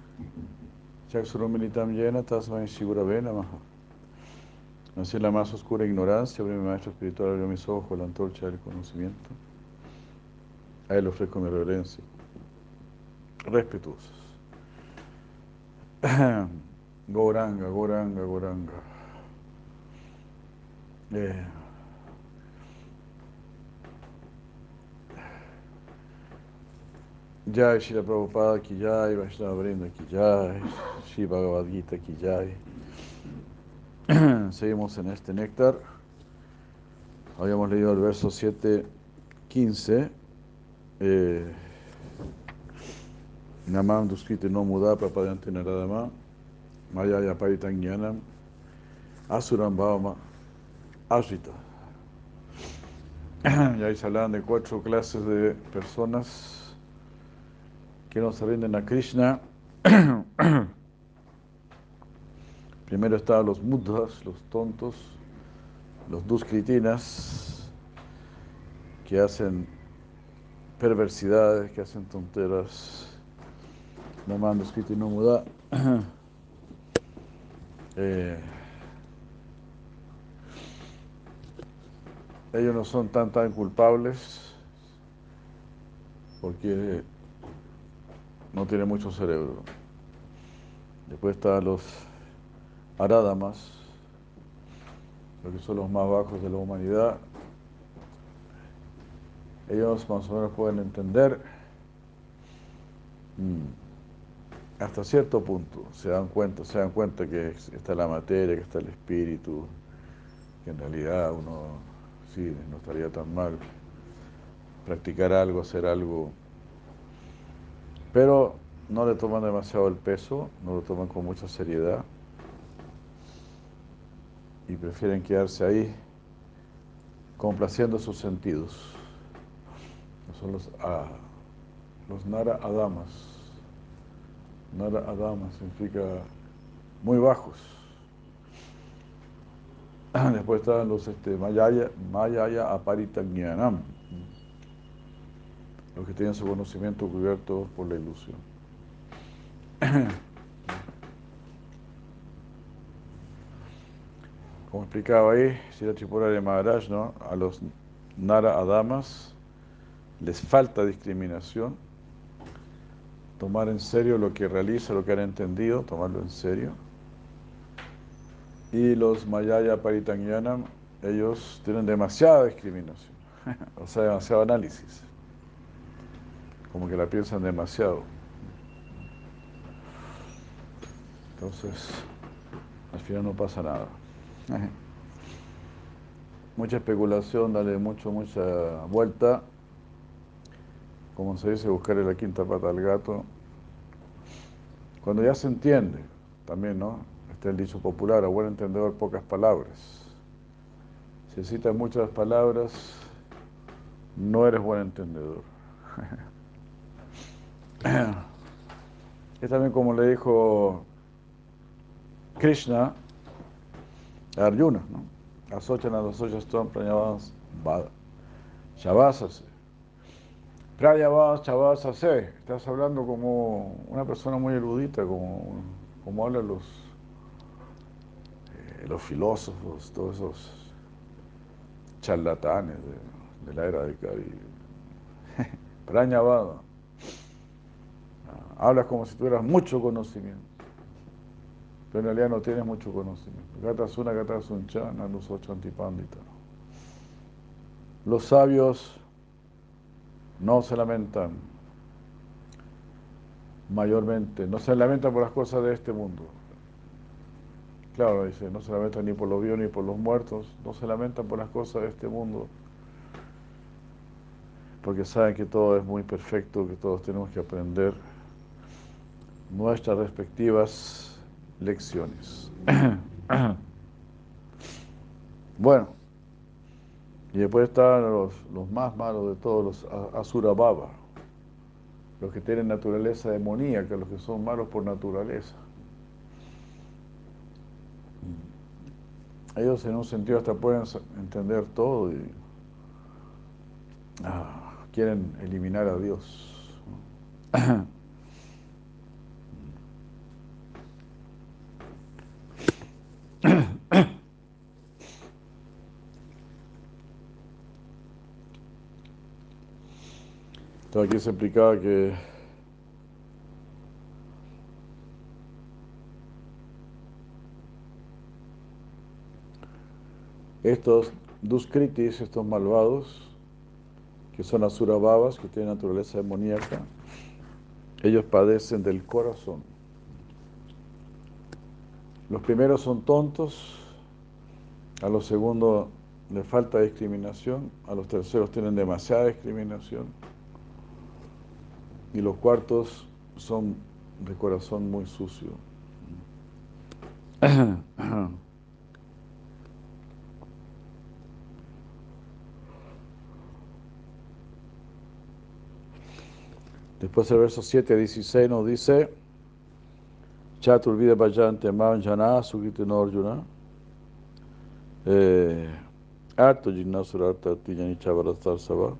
Chaksurumilitam llena, tasmai shigurave namaha. Así la más oscura ignorancia, abre mi maestro espiritual, abrió mis ojos, la antorcha del conocimiento. A él ofrezco mi reverencia. Respetuosos. Goranga, Goranga, Goranga. Eh. Jai Shri Prabhupada ki Vaishnava Brinda ki jai, Shri Bhagavad Gita ki jai. Seguimos en este néctar. Habíamos leído el verso 7, 15. Eh, Namam Duskriti no muda prapadanti naradama Maya yaparitan jnanam Asuram bhavama asrita. Y ahí se hablan de cuatro clases de personas que no se rinden a Krishna. Primero estaban los mudas, los tontos, los duskritinas, que hacen perversidades, que hacen tonteras. No escrito no muda. Ellos no son tan tan culpables porque no tiene mucho cerebro. Después están los arádamas, los que son los más bajos de la humanidad. Ellos más o menos pueden entender mm, hasta cierto punto, se dan cuenta, se dan cuenta que está la materia, que está el espíritu, que en realidad uno sí no estaría tan mal practicar algo, hacer algo pero no le toman demasiado el peso, no lo toman con mucha seriedad y prefieren quedarse ahí complaciendo sus sentidos. Son los, ah, los Nara Adamas. Nara Adamas significa muy bajos. Después están los este, Mayaya, Mayaya los que tienen su conocimiento cubierto por la ilusión. Como explicaba ahí, si la Tripura de Maharaj, ¿no? a los Nara Adamas les falta discriminación, tomar en serio lo que realiza, lo que han entendido, tomarlo en serio. Y los Mayaya Paritangyanam, ellos tienen demasiada discriminación, o sea, demasiado análisis como que la piensan demasiado. Entonces, al final no pasa nada. Mucha especulación, dale mucho, mucha vuelta. Como se dice, buscarle la quinta pata al gato. Cuando ya se entiende, también, ¿no? El dicho popular, a buen entendedor, pocas palabras. Si citas muchas palabras, no eres buen entendedor. Es también como le dijo Krishna a Arjuna, ¿no? Asochana Asochastam Pranyavas Shavasase. Pranyavas Shavasase. Estás hablando como una persona muy erudita, como, como hablan los, los filósofos, todos esos charlatanes de, la era de Kavi. Prañavada. Hablas como si tuvieras mucho conocimiento. Pero en realidad no tienes mucho conocimiento. Gatasuna, Gatasunchana, los ocho antipándita. Los sabios no se lamentan mayormente, no se lamentan por las cosas de este mundo. Claro, dice, no se lamentan ni por los vivos ni por los muertos, no se lamentan por las cosas de este mundo, porque saben que todo es muy perfecto, que todos tenemos que aprender nuestras respectivas lecciones. bueno, y después están los, los, más malos de todos, los Asura Baba, los que tienen naturaleza demoníaca, los que son malos por naturaleza. Ellos en un sentido hasta pueden entender todo y ah, quieren eliminar a Dios. Entonces aquí se explicaba que estos duskritis, estos malvados, que son asurababas, que tienen naturaleza demoníaca, ellos padecen del corazón. Los primeros son tontos, a los segundos les falta discriminación, a los terceros tienen demasiada discriminación y los cuartos son de corazón muy sucio. Después el verso 7 16 nos dice Bhajante Mam Jana Sugritin Arjuna eh, Arto Jinnasura Tijani Chavarastar Sabha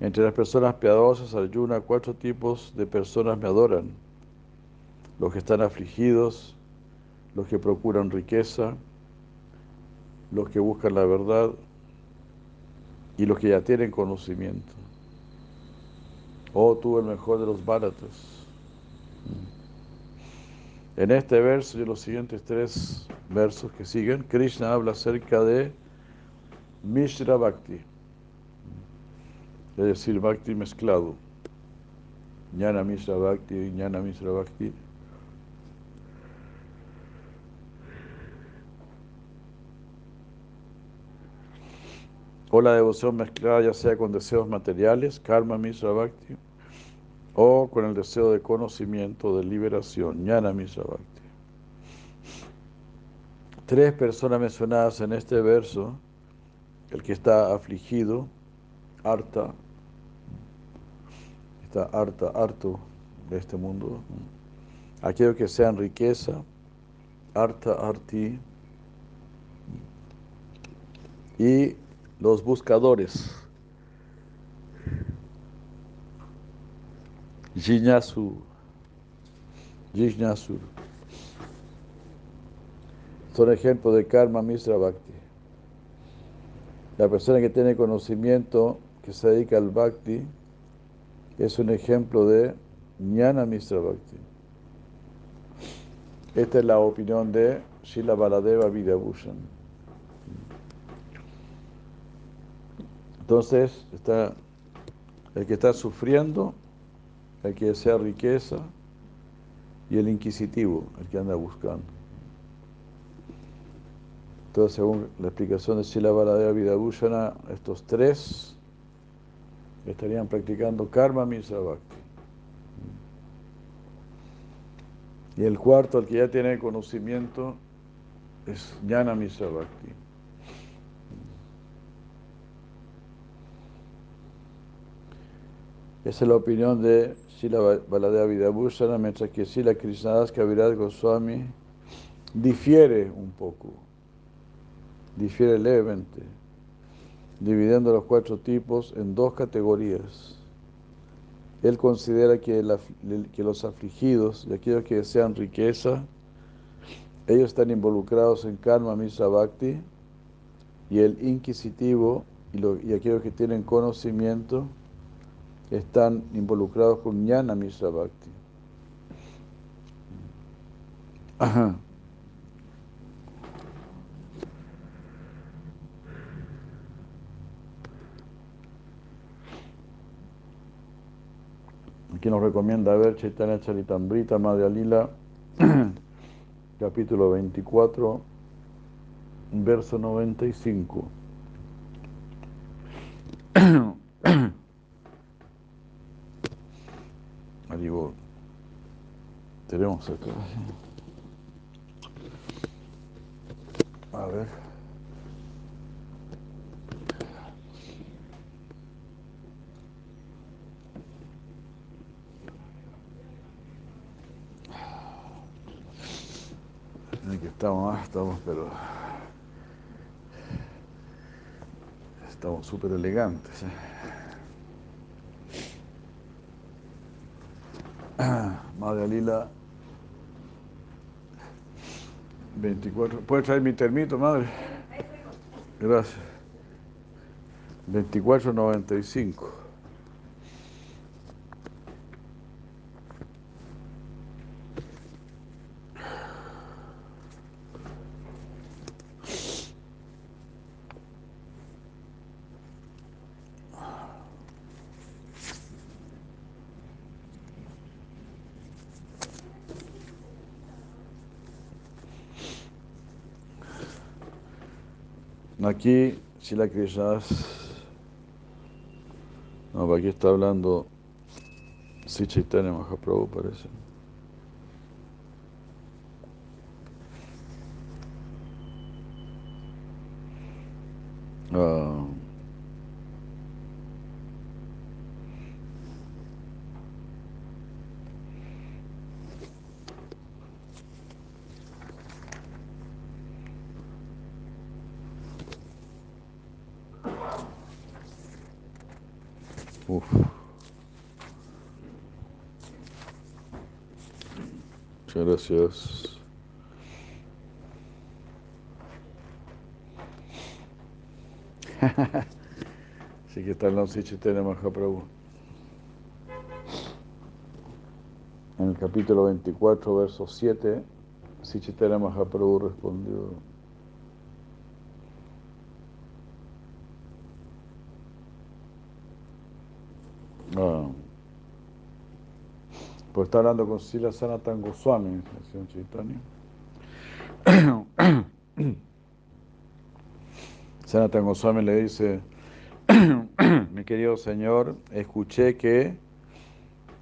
entre las personas piadosas, Arjuna, cuatro tipos de personas me adoran. Los que están afligidos, los que procuran riqueza, los que buscan la verdad y los que ya tienen conocimiento. Oh, tú el mejor de los baratos. En este verso y los siguientes tres versos que siguen, Krishna habla acerca de Mishra Bhakti es decir, Bhakti mezclado. Jnana Mishra Bhakti, Jnana Mishra Bhakti. O la devoción mezclada ya sea con deseos materiales, karma Mishra Bhakti, o con el deseo de conocimiento, de liberación, Jnana Mishra Bhakti. Tres personas mencionadas en este verso, el que está afligido, harta, está harta, harto de este mundo. Aquello que sean riqueza, harta, arti. Y los buscadores. Jinyasu. Jignasur. Son ejemplos de karma misra bhakti. La persona que tiene conocimiento, que se dedica al bhakti, es un ejemplo de Jnana Mishra Bhakti. Esta es la opinión de Shila Baladeva Vidyabhushan. Entonces, está el que está sufriendo, el que desea riqueza, y el inquisitivo, el que anda buscando. Entonces, según la explicación de Sila Baladeva Vidabhushana, estos tres estarían practicando karma misa bhakti. Y el cuarto, el que ya tiene conocimiento, es jnana misa Esa es la opinión de Sila Baladeva Vidabhushana, mientras que Sila Krishnadas Kaviraj Goswami difiere un poco, difiere levemente, dividiendo los cuatro tipos en dos categorías. Él considera que, que los afligidos y aquellos que desean riqueza, ellos están involucrados en karma misa bhakti, y el inquisitivo y, y aquellos que tienen conocimiento, están involucrados con Jnana Mishra Bhakti. Aquí nos recomienda ver Chaitanya Charitambrita Madhya Lila, capítulo 24, verso 95. Digo, tenemos esto. A ver. Aquí estamos, ah, estamos, pero estamos súper elegantes. ¿eh? Madre Lila 24. ¿Puede traer mi termito, madre? Gracias. 2495. Aquí, si la Krishna. No, aquí está hablando Si Chaitanya Mahaprabhu, parece. Ah. Uf. Muchas gracias. Así que está Nancy Chaitanya Mahaprabhu. En el capítulo 24, verso 7, Sichitana Mahaprabhu respondió. Ah. Pues está hablando con Sila Sanatan Goswami. Sanatan Goswami le dice, mi querido señor, escuché que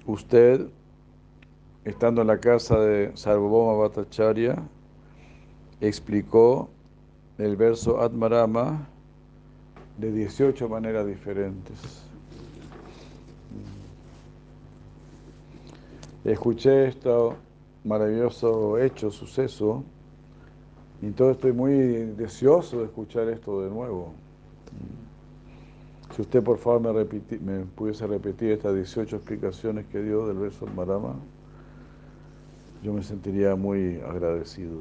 usted, estando en la casa de Sarvabhauma Bhattacharya, explicó el verso Atmarama de 18 maneras diferentes. Escuché este maravilloso hecho, suceso, y entonces estoy muy deseoso de escuchar esto de nuevo. Si usted por favor me, me pudiese repetir estas 18 explicaciones que dio del verso Marama, yo me sentiría muy agradecido.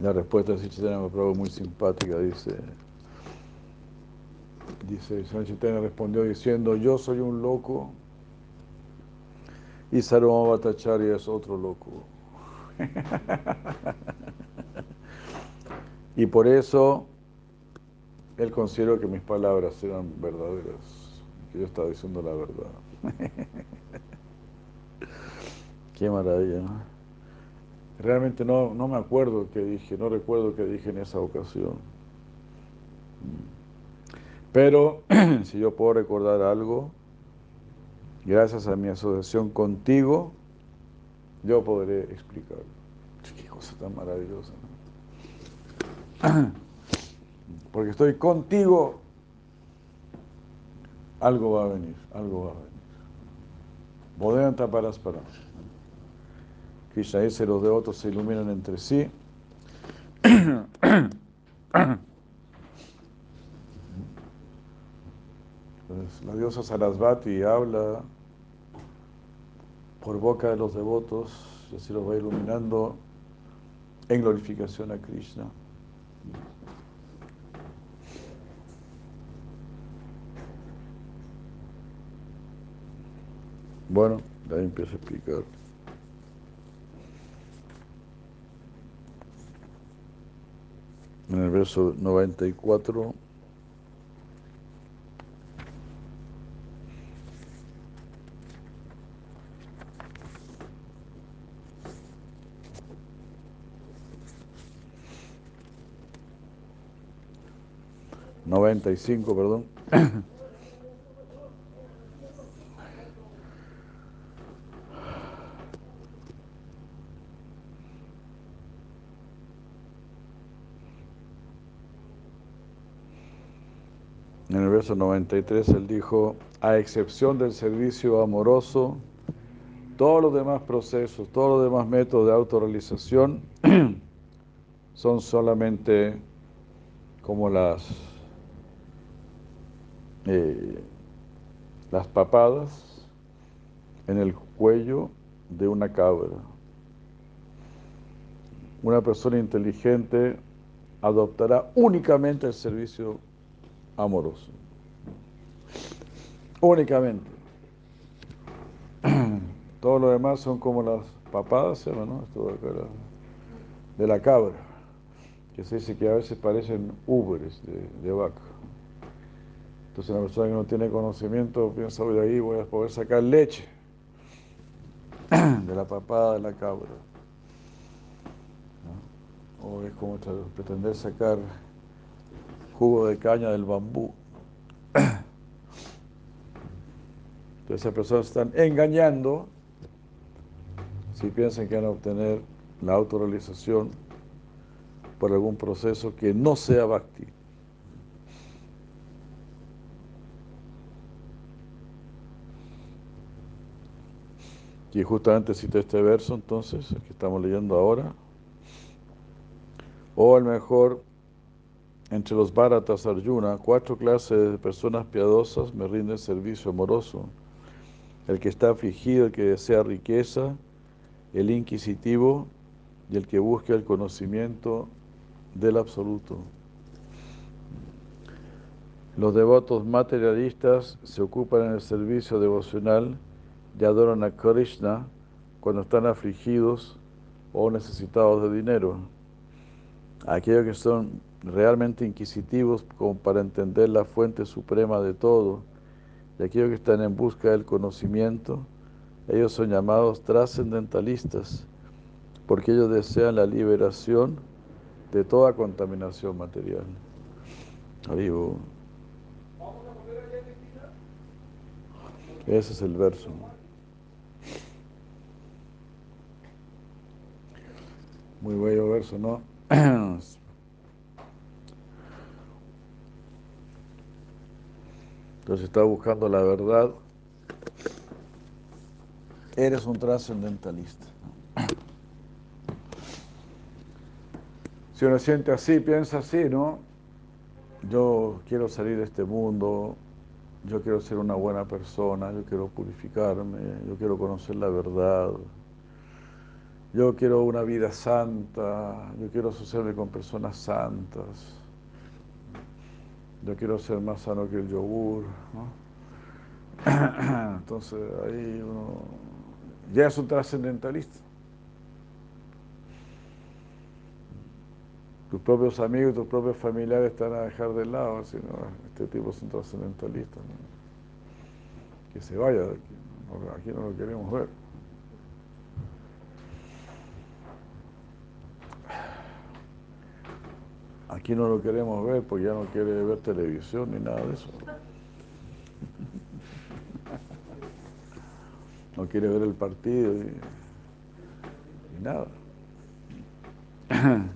La respuesta de Sichitana me muy simpática, dice, dice, San Chaitanya respondió diciendo, yo soy un loco y Sarvama Bhattacharya es otro loco. y por eso él considero que mis palabras eran verdaderas. que yo estaba diciendo la verdad. Qué maravilla. Realmente no, no me acuerdo qué dije, no recuerdo qué dije en esa ocasión. Pero si yo puedo recordar algo, gracias a mi asociación contigo, yo podré explicarlo. Qué cosa tan maravillosa. Porque estoy contigo, algo va a venir, algo va a venir. Las palabras. Krishna dice, los devotos se iluminan entre sí. Entonces, la diosa Sarasvati habla por boca de los devotos y así los va iluminando en glorificación a Krishna. Bueno, ahí empieza a explicar. En el verso 94. Noventa y cinco, perdón. En el verso 93 él dijo, a excepción del servicio amoroso, todos los demás procesos, todos los demás métodos de autorrealización son solamente como las, eh, las papadas en el cuello de una cabra. Una persona inteligente adoptará únicamente el servicio amoroso. Únicamente. Todo lo demás son como las papadas, ¿no? Esto de, de la cabra, que se dice que a veces parecen ubres de, de vaca. Entonces una persona que no tiene conocimiento piensa, voy de ahí voy a poder sacar leche de la papada de la cabra. O es como pretender sacar jugo de caña del bambú. Entonces esas personas están engañando si piensan que van a obtener la autorrealización por algún proceso que no sea bhakti. Y justamente cita este verso entonces, que estamos leyendo ahora. O el mejor entre los Bharatas Arjuna, cuatro clases de personas piadosas me rinden servicio amoroso. El que está afligido, el que desea riqueza, el inquisitivo y el que busca el conocimiento del absoluto. Los devotos materialistas se ocupan en el servicio devocional y adoran a Krishna cuando están afligidos o necesitados de dinero. Aquellos que son realmente inquisitivos como para entender la fuente suprema de todo, y aquellos que están en busca del conocimiento, ellos son llamados trascendentalistas, porque ellos desean la liberación de toda contaminación material. Arriba. Ese es el verso. Muy bello verso, ¿no? Entonces está buscando la verdad. Eres un trascendentalista. Si uno siente así, piensa así, ¿no? Yo quiero salir de este mundo, yo quiero ser una buena persona, yo quiero purificarme, yo quiero conocer la verdad, yo quiero una vida santa, yo quiero asociarme con personas santas yo quiero ser más sano que el yogur, Entonces ahí uno ya es un trascendentalista. Tus propios amigos, tus propios familiares están a dejar de lado, sino este tipo es un trascendentalista. que se vaya de aquí. Aquí no lo queremos ver. Aquí no lo queremos ver porque ya no quiere ver televisión ni nada de eso. No quiere ver el partido y, nada.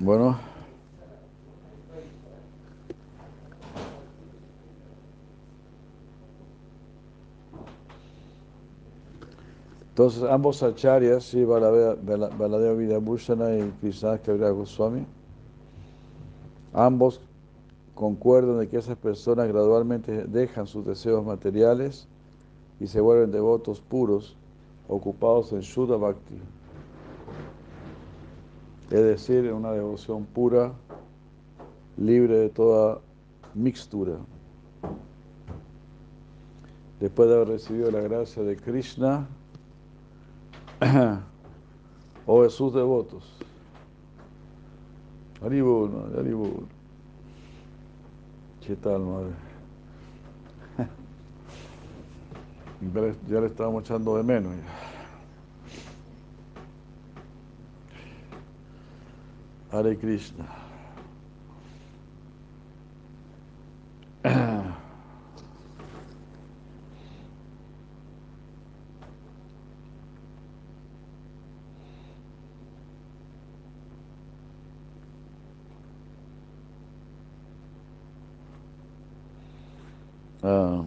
Bueno. Entonces, ambos acharyas, sí, Baladeva y Krishna Kaviraj Goswami, ambos concuerdan de que esas personas gradualmente dejan sus deseos materiales y se vuelven devotos puros, ocupados en Shuddha Bhakti. Es decir, en una devoción pura, libre de toda mixtura. Después de haber recibido la gracia de Krishna, o de sus devotos. Haribol, Haribol. ¿Qué tal, madre? Ya le, estábamos echando de menos. Hare Krishna. Ah.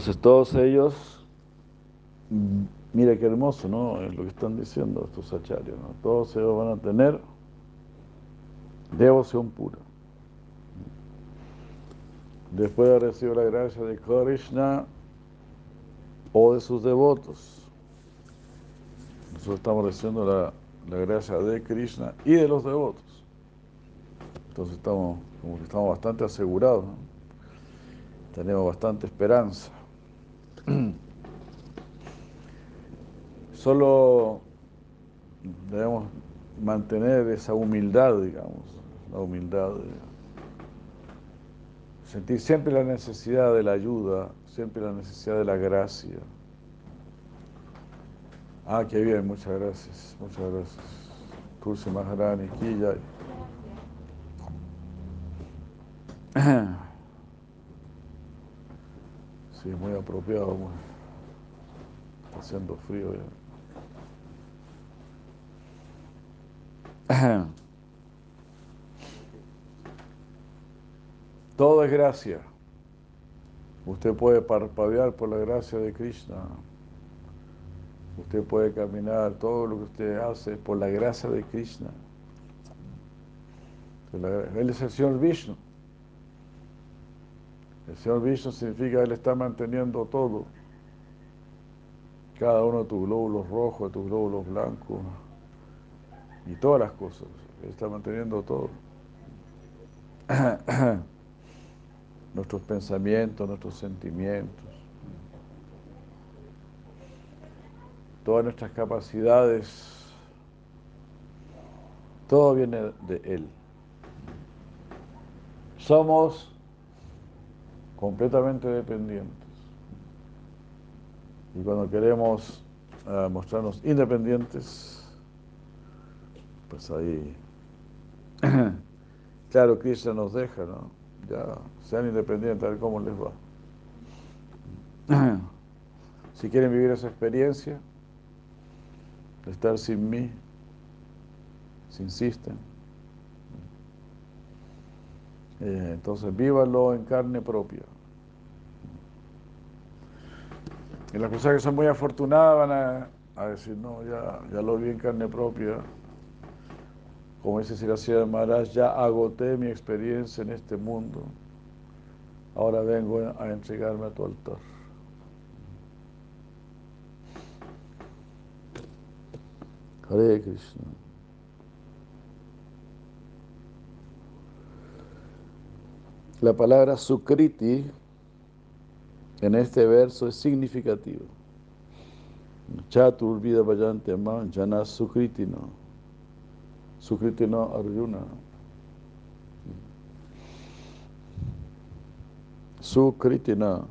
Entonces todos ellos, mira qué hermoso, ¿no? Es lo que están diciendo estos acharios, ¿no? Todos ellos van a tener devoción pura. Después de recibir la gracia de Krishna o de sus devotos. Nosotros estamos recibiendo la, la gracia de Krishna y de los devotos. Entonces estamos, como que estamos bastante asegurados, tenemos bastante esperanza. Solo debemos mantener esa humildad, digamos, la humildad sentir siempre la necesidad de la ayuda, siempre la necesidad de la gracia. Ah, qué bien, muchas gracias, muchas gracias. Tulsi Maharani, Killa. Sí, muy apropiado. Haciendo frío ya. Todo es gracia. Usted puede parpadear por la gracia de Krishna. Usted puede caminar, todo lo que usted hace por la gracia de Krishna. Él es el Señor Vishnu. El Señor Vishnu significa que Él está manteniendo todo. Cada uno de tus glóbulos rojos, de tus glóbulos blancos y todas las cosas. Él está manteniendo todo. nuestros pensamientos, nuestros sentimientos, todas nuestras capacidades, todo viene de Él. Somos completamente dependientes. Y cuando queremos ah, mostrarnos independientes, pues ahí, claro, Cristo nos deja, ¿no? Ya, sean independientes, a ver cómo les va. Si quieren vivir esa experiencia, de estar sin mí, si insisten, eh, entonces, vívalo en carne propia. Y las personas que son muy afortunadas van a, decir, no, ya, ya lo vi en carne propia. Como dice Siracía de Maharaj, ya agoté mi experiencia en este mundo. Ahora vengo a entregarme a tu altar. Hare Krishna. La palabra Sukriti en este verso es significativo. Chatur Vida Vayantema Jana Sukritino. Sukritino Arjuna. Sukritina.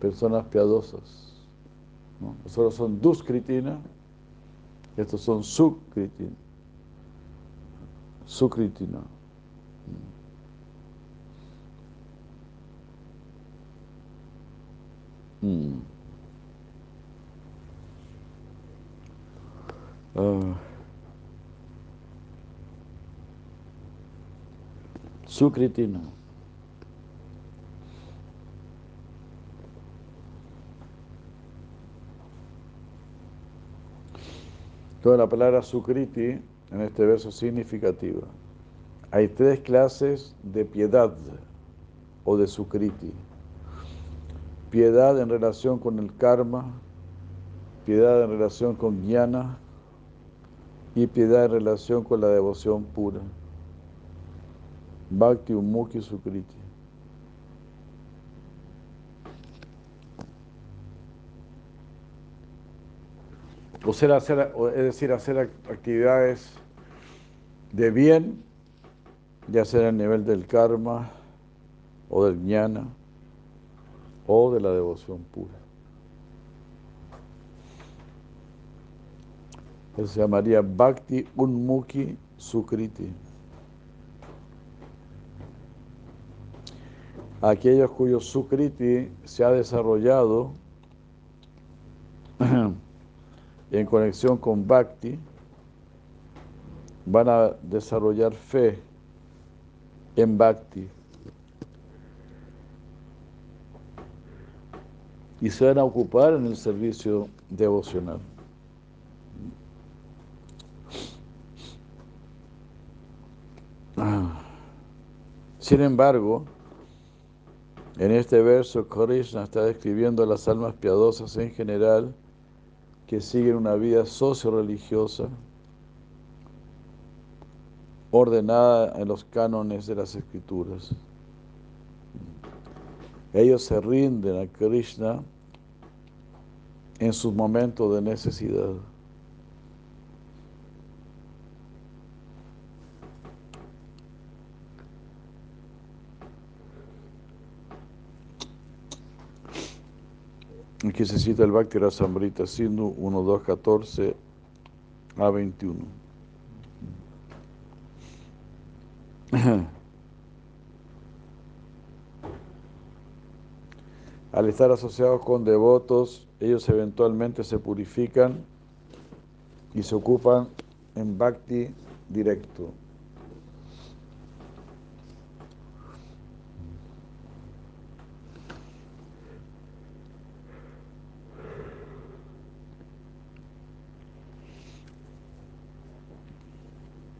Personas piadosas. ¿no? Nosotros son Duskritina. Estos son Sukritina. Sukritina. Mm. Uh, Sukritina. Toda la palabra Sukriti en este verso significativa. Hay tres clases de piedad o de Sukriti. Piedad en relación con el karma, piedad en relación con jnana y piedad en relación con la devoción pura. Bhakti Umukhi Sukriti. O sea, hacer, es decir, hacer actividades de bien, ya sea a nivel del karma o del jnana o de la devoción pura. Eso se llamaría Bhakti Unmukhi Sukriti. Aquellos cuyo Sukriti se ha desarrollado en conexión con Bhakti, van a desarrollar fe en Bhakti. Y se van a ocupar en el servicio devocional. Sin embargo, en este verso Krishna está describiendo a las almas piadosas en general que siguen una vida socio-religiosa ordenada en los cánones de las escrituras. Ellos se rinden a Krishna en sus momentos de necesidad. Aquí se cita el Bhakti Rasamrita Sindhu 1, 2, 14 a 21. Al estar asociados con devotos, ellos eventualmente se purifican y se ocupan en bhakti directo.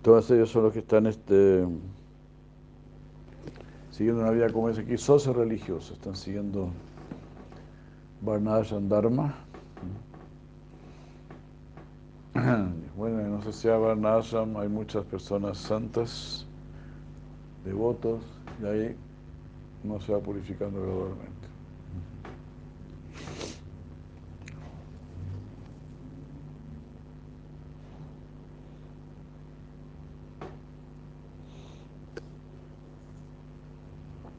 Todos ellos son los que están este, siguiendo una vida como es aquí, socios religiosos, están siguiendo Varnasham Dharma. Bueno, no sé si a Varnasham hay muchas personas santas, devotos, y ahí no se va purificando gradualmente.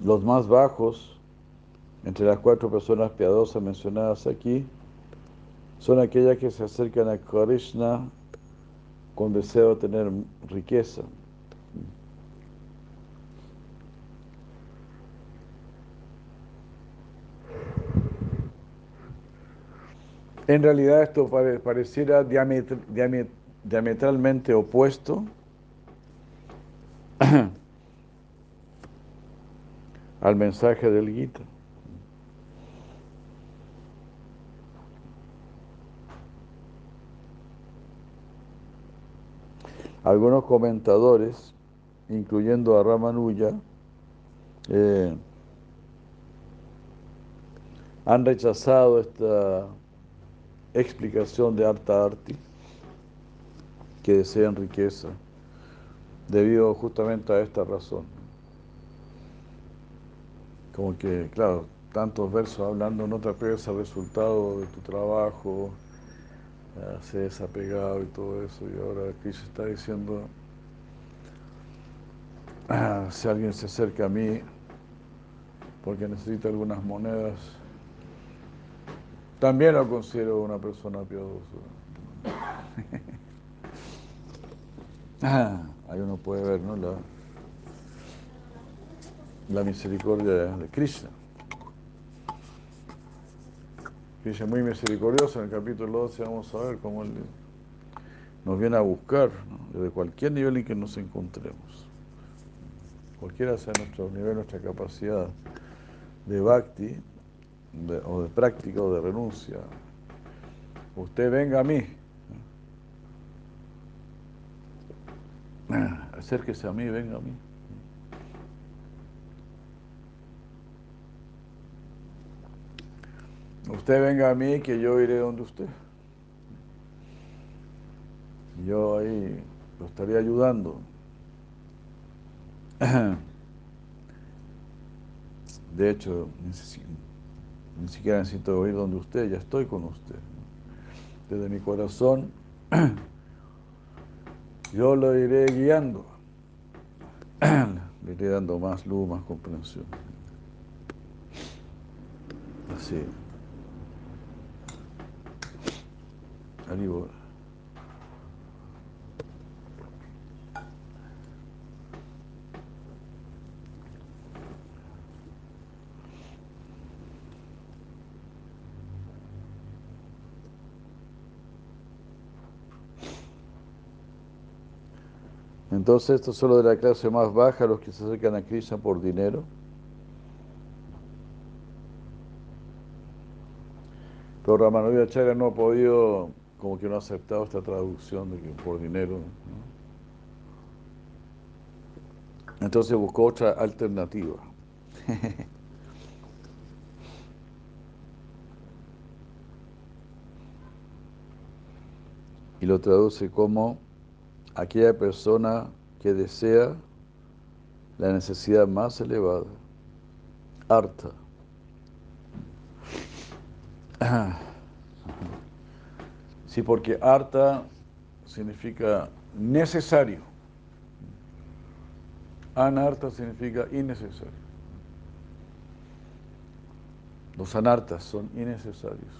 Los más bajos, entre las cuatro personas piadosas mencionadas aquí, son aquellas que se acercan a Krishna con deseo de tener riqueza. En realidad esto pareciera diametralmente opuesto al mensaje del Gita. Algunos comentadores, incluyendo a Ramanuja, eh, han rechazado esta explicación de Arta Arti, que desean riqueza, debido justamente a esta razón. Como que, claro, tantos versos hablando, no te apegues al resultado de tu trabajo, se desapegado y todo eso, y ahora se está diciendo, ah, si alguien se acerca a mí porque necesita algunas monedas, también lo considero una persona piadosa. Ah, ahí uno puede ver ¿no? la, la misericordia de Krishna. Es muy misericordioso. En el capítulo 12 vamos a ver cómo él nos viene a buscar desde cualquier nivel en que nos encontremos. Cualquiera sea nuestro nivel, nuestra capacidad de bhakti, o de práctica, o de renuncia. Usted venga a mí. Acérquese a mí, venga a mí. Usted venga a mí que yo iré donde usted. Yo ahí lo estaría ayudando. De hecho, ni siquiera necesito ir donde usted, ya estoy con usted. Desde mi corazón yo lo iré guiando, le iré dando más luz, más comprensión. Así. Entonces, esto es solo de la clase más baja, los que se acercan a Krishna por dinero. Pero Ramanujacharya no ha podido, como que no ha aceptado esta traducción de que por dinero. Entonces buscó otra alternativa. y lo traduce como aquella persona que desea la necesidad más elevada, harta. Sí, porque harta significa necesario. Anarta significa innecesario. Los anartas son innecesarios.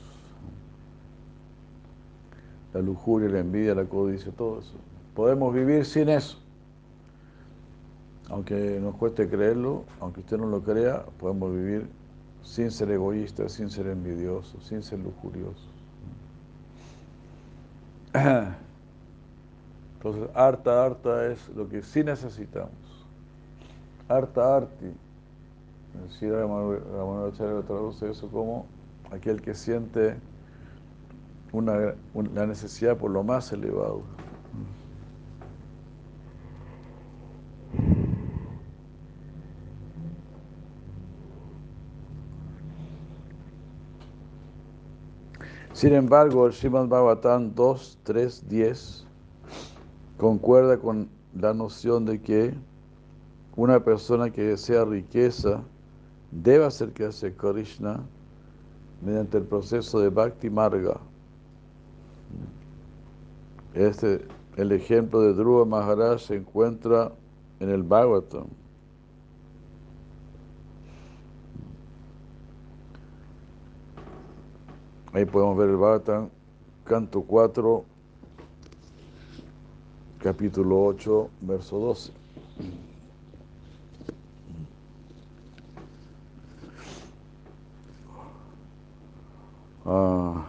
La lujuria, la envidia, la codicia, todo eso. Podemos vivir sin eso. Aunque nos cueste creerlo, aunque usted no lo crea, podemos vivir sin ser egoístas, sin ser envidiosos, sin ser lujuriosos. Entonces, harta, harta es lo que sí necesitamos. Harta, arti. Si Ramanujacharya lo traduce eso como aquel que siente una, la necesidad por lo más elevado. Sin embargo, el Srimad Bhagavatam 2, 3, 10 concuerda con la noción de que una persona que desea riqueza debe acercarse a Krishna mediante el proceso de Bhakti Marga. Este, el ejemplo de Dhruva Maharaj se encuentra en el Bhagavatam. Ahí podemos ver el Bhagavatam, canto 4, capítulo 8, verso 12. Ah.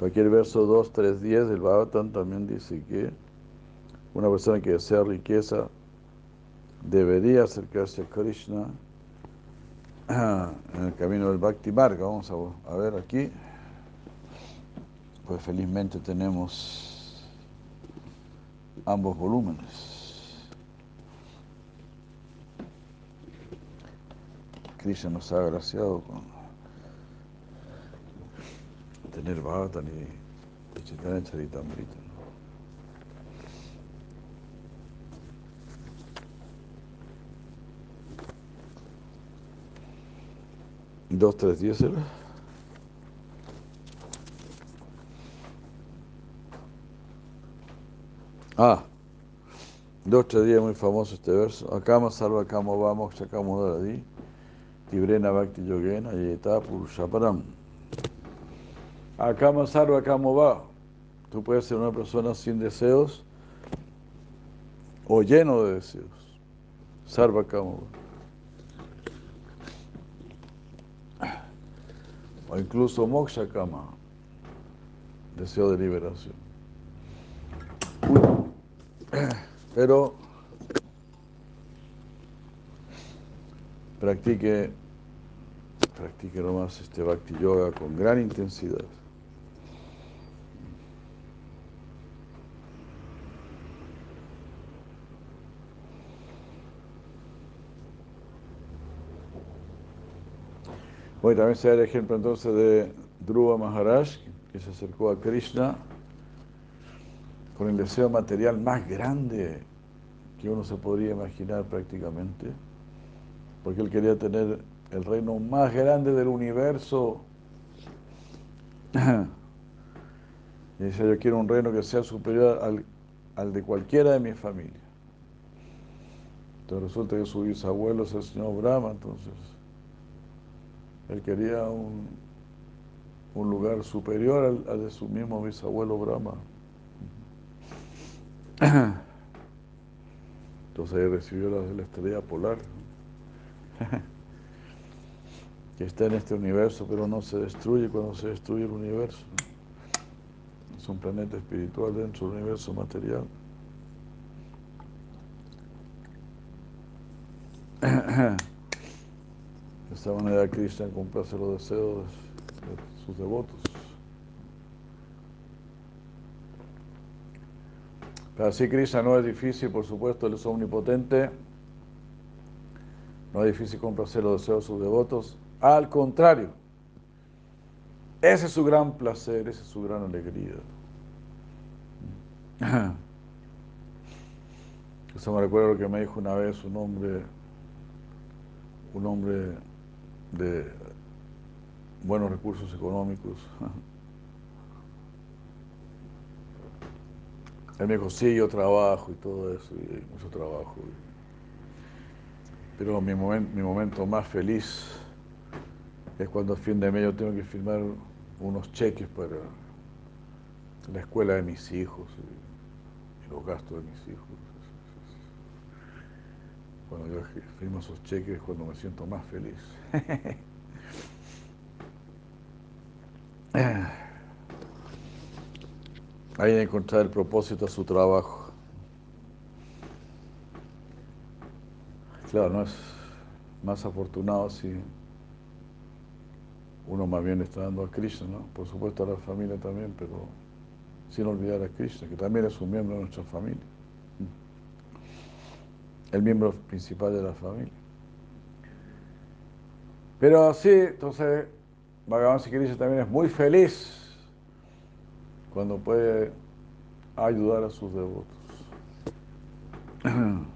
Aquí el verso 2, 3, 10 del Bhagavatam también dice que una persona que desea riqueza debería acercarse a Krishna en el camino del Bhakti Marga. Vamos a, ver aquí. Pues felizmente tenemos ambos volúmenes. Krishna nos ha agraciado con tener Bhagavatam y Chaitanya Charitamrita. 2, 3, 10 era. Ah, dos tres días muy famoso este verso. Akama sarva kamo vamos chakamo daradi. Tibrena bhakti yogena yeta purushaparam. Akama sarva kamo va. Tú puedes ser una persona sin deseos o lleno de deseos. Sarva kamo O incluso moksha kama. Deseo de liberación. Pero practique, practique nomás este Bhakti Yoga con gran intensidad. Hoy también se da el ejemplo entonces de Dhruva Maharaj, que se acercó a Krishna con el deseo material más grande que uno se podría imaginar prácticamente, porque él quería tener el reino más grande del universo. Y decía, yo quiero un reino que sea superior al, al de cualquiera de mi familia. Entonces resulta que su bisabuelo es el señor Brahma, entonces él quería un, un lugar superior al, de su mismo bisabuelo Brahma. Entonces ahí recibió la, la estrella polar, que está en este universo, pero no se destruye cuando se destruye el universo. Es un planeta espiritual dentro del universo material. De esta manera Krishna complace los deseos de sus devotos. Pero así Krishna no es difícil, por supuesto, Él es omnipotente. No es difícil complacer los deseos de sus devotos. Al contrario, ese es su gran placer, esa es su gran alegría. Eso me recuerda lo que me dijo una vez un hombre, un hombre de buenos recursos económicos. Él me yo trabajo y todo eso, y mucho trabajo. Pero mi, mi momento más feliz es cuando a fin de mes yo tengo que firmar unos cheques para la escuela de mis hijos y los gastos de mis hijos. Cuando yo firmo esos cheques es cuando me siento más feliz. Hay que encontrar el propósito a su trabajo. Claro, no es más afortunado si uno más bien está dando a Krishna, ¿no? Por supuesto a la familia también, pero sin olvidar a Krishna, que también es un miembro de nuestra familia. El miembro principal de la familia. Pero así, entonces, Bhagavan Krishna también es muy feliz cuando puede ayudar a sus devotos.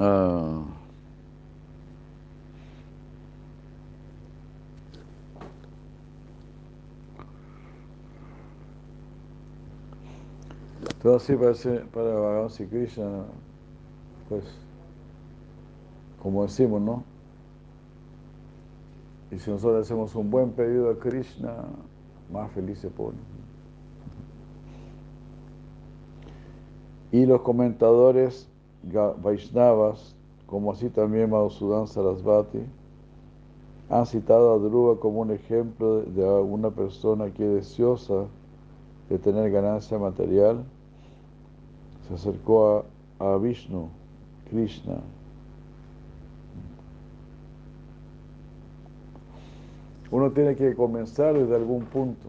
Ah. Todo así parece para Bhagavan Sri Krishna, pues, como decimos, ¿no? Y si nosotros hacemos un buen pedido a Krishna, más feliz se pone. Y los comentadores Vaishnavas, como así también Madhusudan Sarasvati, han citado a Dhruva como un ejemplo de una persona que es deseosa de tener ganancia material, se acercó a, Vishnu, Krishna. Uno tiene que comenzar desde algún punto.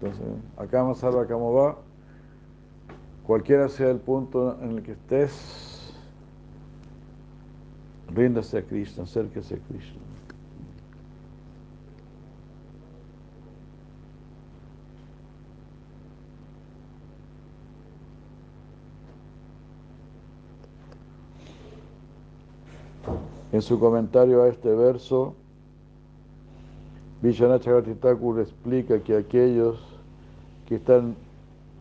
Entonces, acá más salva, acá va. Cualquiera sea el punto en el que estés, ríndase a Krishna, acérquese a Krishna. En su comentario a este verso, Vishwanath Thakur explica que aquellos que están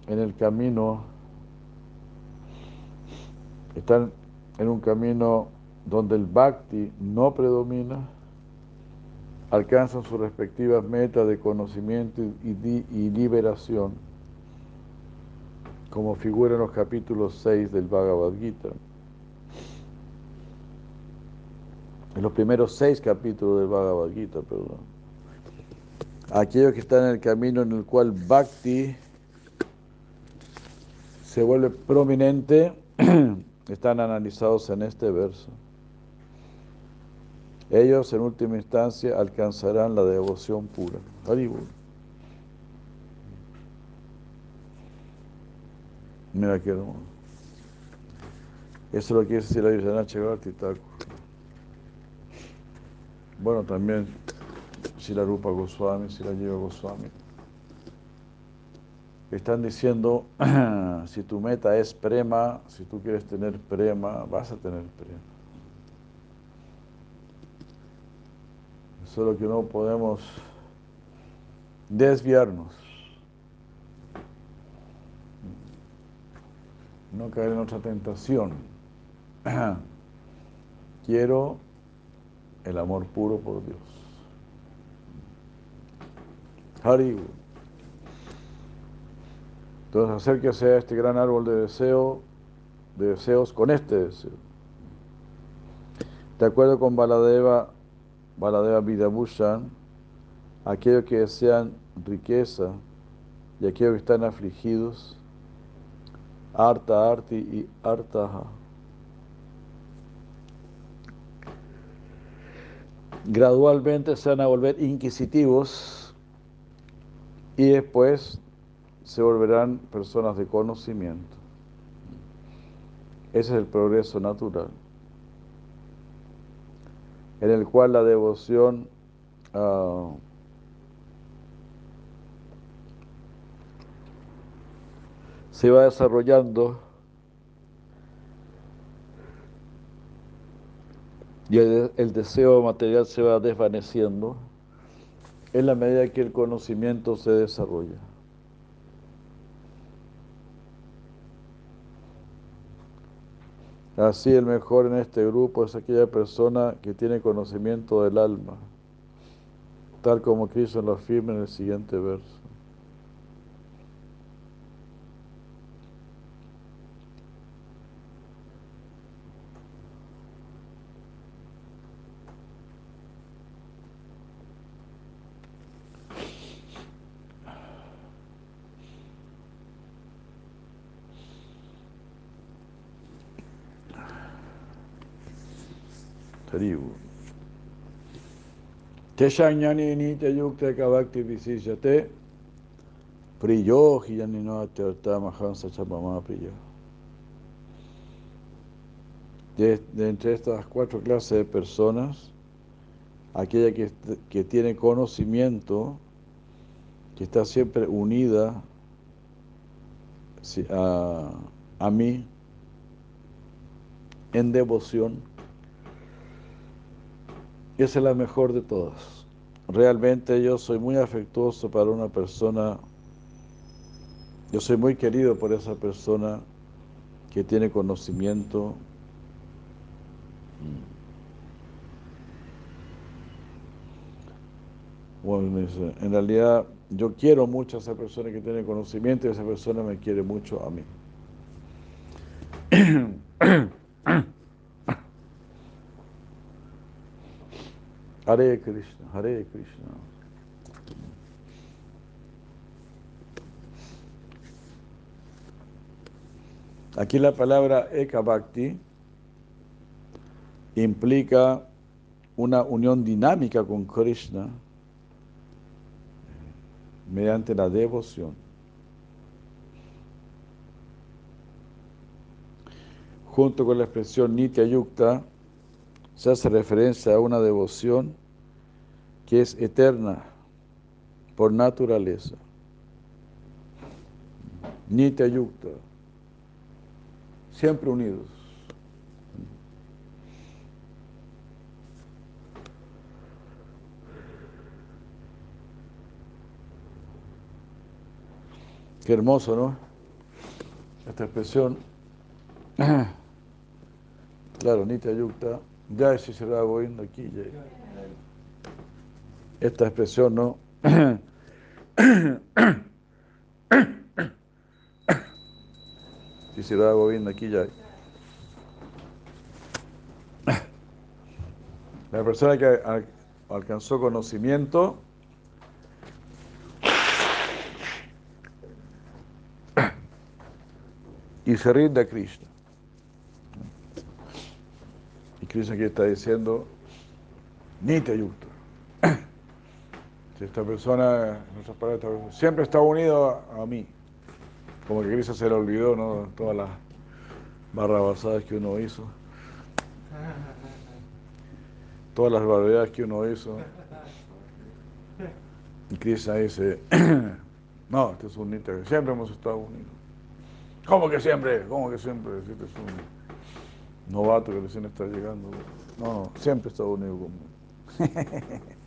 en el camino, están en un camino donde el bhakti no predomina, alcanzan sus respectivas metas de conocimiento y, liberación, como figura en los capítulos 6 del Bhagavad Gita. En los primeros seis capítulos del Bhagavad Gita, perdón. Aquellos que están en el camino en el cual Bhakti se vuelve prominente, están analizados en este verso. Ellos en última instancia alcanzarán la devoción pura. Mira qué hermoso. Eso es lo que decir la Vishana Titaku. Bueno, también si la Rupa Goswami, si la Lleva Goswami. Están diciendo, si tu meta es prema, si tú quieres tener prema, vas a tener prema. Solo que no podemos desviarnos. No caer en otra tentación. Quiero el amor puro por Dios. Hari. Entonces acérquese a este gran árbol de deseo, de deseos con este deseo. De acuerdo con Baladeva, Baladeva Vidabhushan, aquellos que desean riqueza y aquellos que están afligidos, Arta Arti y Artaha. Gradualmente se van a volver inquisitivos y después se volverán personas de conocimiento. Ese es el progreso natural en el cual la devoción uh, se va desarrollando y el, deseo material se va desvaneciendo en la medida que el conocimiento se desarrolla. Así el mejor en este grupo es aquella persona que tiene conocimiento del alma, tal como Cristo lo afirma en el siguiente verso. Teshanyani te yukta kavakti visishate priyo hiyanino atyarta mahansa chapama priyo. De, de, entre estas cuatro clases de personas, aquella que, que tiene conocimiento, que está siempre unida a, a mí en devoción, esa es la mejor de todas. Realmente yo soy muy afectuoso para una persona, yo soy muy querido por esa persona que tiene conocimiento. Bueno, en realidad yo quiero mucho a esa persona que tiene conocimiento y esa persona me quiere mucho a mí. Hare Krishna, Hare Krishna. Aquí la palabra Ekabhakti implica una unión dinámica con Krishna mediante la devoción. Junto con la expresión Nitya Yukta, se hace referencia a una devoción que es eterna por naturaleza. Nitya Yukta, siempre unidos. Qué hermoso, ¿no? Esta expresión. Claro, Nitya Yukta ya si será Govinda aquí. Esta expresión, ¿no? Si será Govinda aquí ya. La persona que alcanzó conocimiento y se rinde a Krishna. Y Krishna aquí está diciendo, ni te ayudo. Si esta persona, en otras palabras, siempre está unido a, mí. Como que Krishna se le olvidó, ¿no? Todas las barrabasadas que uno hizo. Todas las barbaridades que uno hizo. Y Krishna dice, no, este es un nita, siempre hemos estado unidos. ¿Cómo que siempre? ¿Cómo que siempre? Si este es un novato que recién está llegando. No, no, siempre he estado unido conmigo.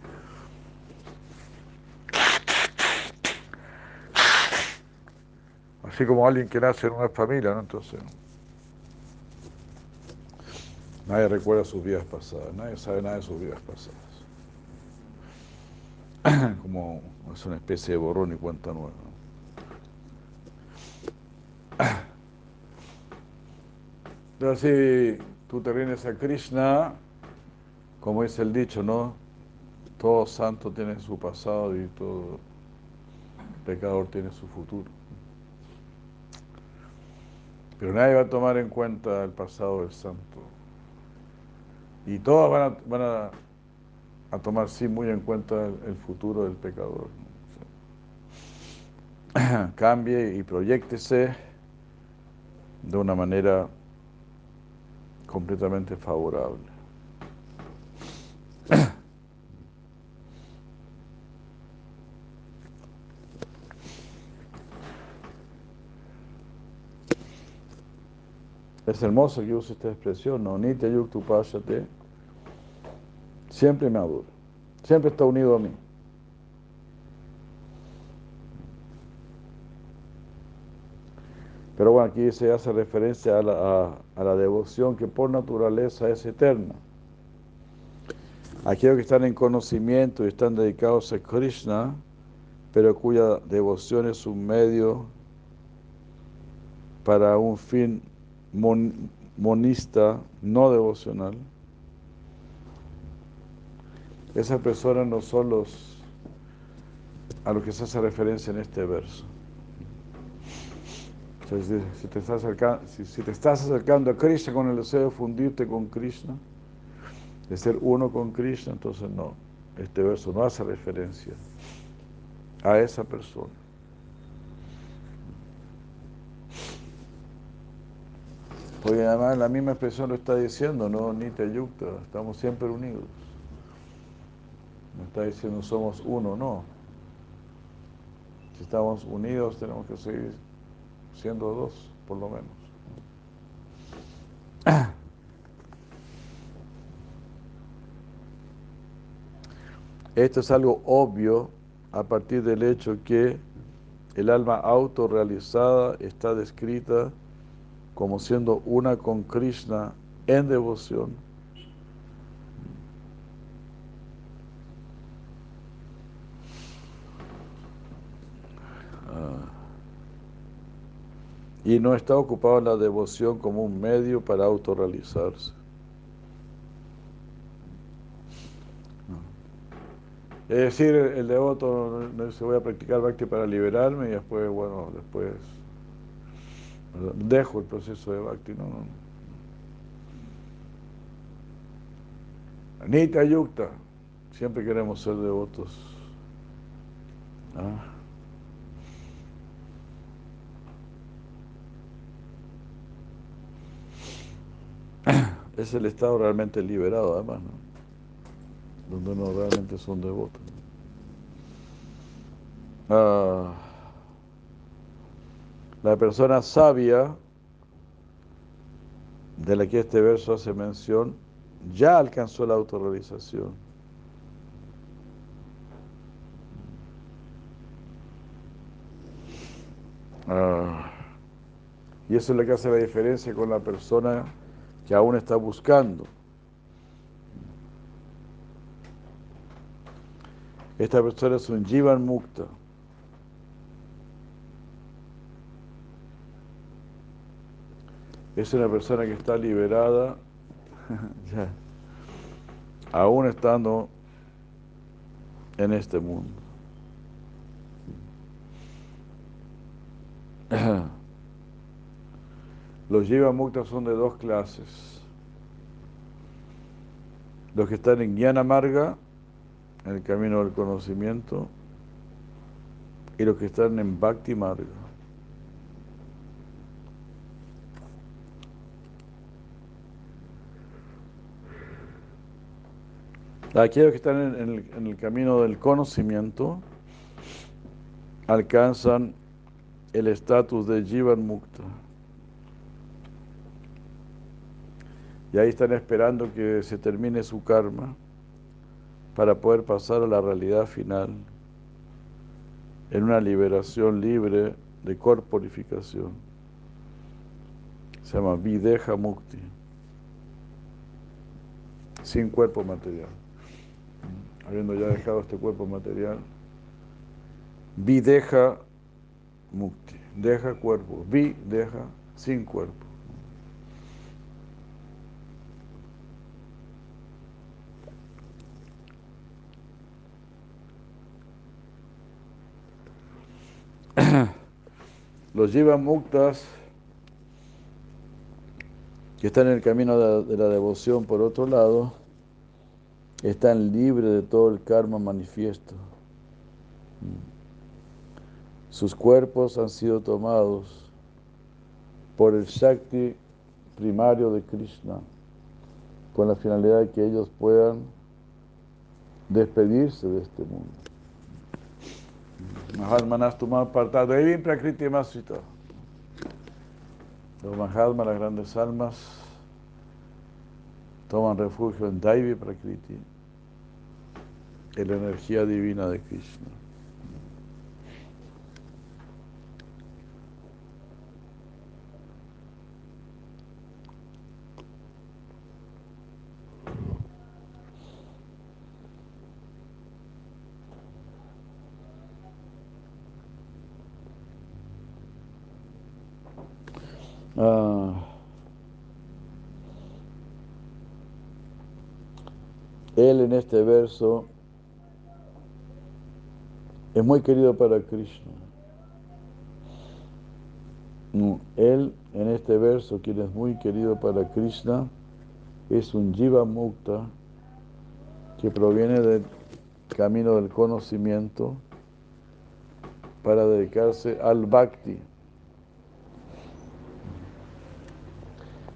Así como alguien que nace en una familia, ¿no? Entonces, nadie recuerda sus vidas pasadas, nadie sabe nada de sus vidas pasadas. Como es una especie de borrón y cuenta nueva. Pero si tú te rindes a Krishna, como dice el dicho, ¿no? Todo santo tiene su pasado y todo pecador tiene su futuro. Pero nadie va a tomar en cuenta el pasado del santo. Y todos van a, tomar, sí, muy en cuenta el, futuro del pecador. Cambie y proyectese de una manera completamente favorable. Es hermoso que use esta expresión, no ni te tu siempre me adora, siempre está unido a mí. Pero bueno, aquí se hace referencia a la, devoción que por naturaleza es eterna. Aquellos que están en conocimiento y están dedicados a Krishna, pero cuya devoción es un medio para un fin monista, no devocional, esas personas no son los a los que se hace referencia en este verso acercando, si, te estás acercando a Krishna con el deseo de fundirte con Krishna, de ser uno con Krishna, entonces no, este verso no hace referencia a esa persona. Porque además la misma expresión lo está diciendo, no ni te yukta, estamos siempre unidos. No está diciendo somos uno, no. Si estamos unidos tenemos que seguir siendo dos, por lo menos. Esto es algo obvio a partir del hecho que el alma autorrealizada está descrita como siendo una con Krishna en devoción. Ah y no está ocupado en la devoción como un medio para autorrealizarse. Es decir, el devoto no dice voy a practicar bhakti para liberarme y después, bueno, después dejo el proceso de bhakti. No, no. Nita Yukta, siempre queremos ser devotos. ¿Ah? Es el estado realmente liberado además, ¿no? donde uno realmente son devotos. Ah, la persona sabia de la que este verso hace mención ya alcanzó la autorrealización. Ah, y eso es lo que hace la diferencia con la persona que aún está buscando. Esta persona es un Jivan Mukta. Es una persona que está liberada, aún estando en este mundo. Los Jiva Mukta son de dos clases. Los que están en Jnana Marga, en el camino del conocimiento, y los que están en Bhakti Marga. Aquellos que están en el, en el camino del conocimiento alcanzan el estatus de Jivan Mukta. Y ahí están esperando que se termine su karma para poder pasar a la realidad final en una liberación libre de corporificación. Se llama Videha Mukti, sin cuerpo material. Habiendo ya dejado este cuerpo material, Videha Mukti, deja cuerpo, Vi deja sin cuerpo. Los Jiva Muktas, que están en el camino de la, devoción por otro lado, están libres de todo el karma manifiesto. Sus cuerpos han sido tomados por el Shakti primario de Krishna, con la finalidad de que ellos puedan despedirse de este mundo. Mahatmanas Tumam apartado. Evin Prakriti Masvita. Los Mahatmas, las grandes almas, toman refugio en Daivi Prakriti, en la energía divina de Krishna. Ah. él en este verso es muy querido para Krishna. Él en este verso, quien es muy querido para Krishna, es un Jiva Mukta que proviene del camino del conocimiento para dedicarse al Bhakti.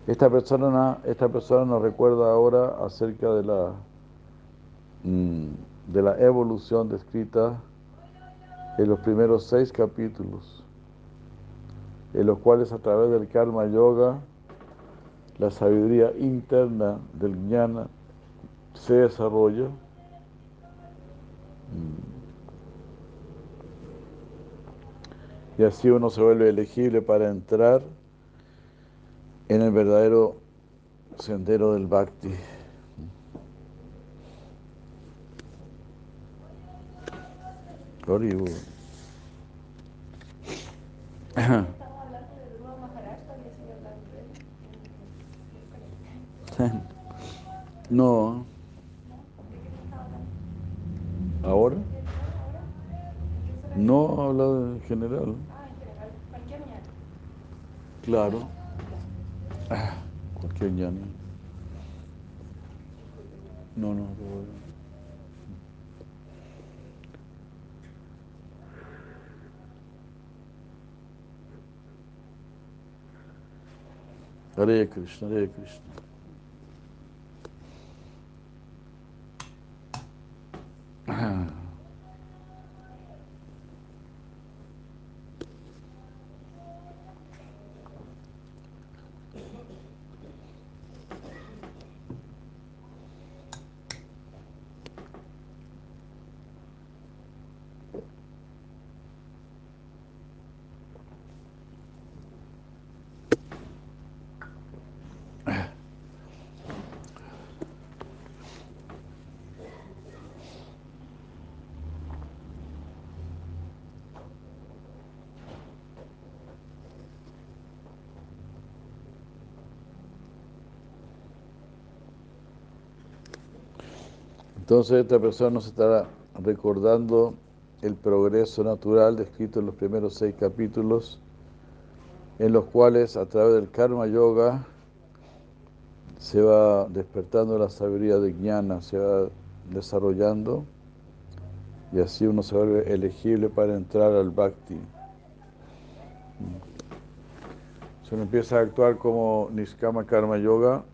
Esta persona, esta persona nos recuerda ahora acerca de la, mm, de la evolución descrita en los primeros seis capítulos, en los cuales a través del karma yoga, la sabiduría interna del jnana se desarrolla. Mm. Y así uno se vuelve elegible para entrar en el verdadero sendero del bhakti. Gloribu. No. ¿Ahora? No habla en general. Claro. Cualquier llano. No, no, no. Hare Krishna, Hare Krishna. Ah. Entonces esta persona nos estará recordando el progreso natural descrito en los primeros seis capítulos, en los cuales a través del karma yoga se va despertando la sabiduría de jnana, se va desarrollando y así uno se vuelve elegible para entrar al bhakti. Se uno empieza a actuar como Niskama Karma Yoga,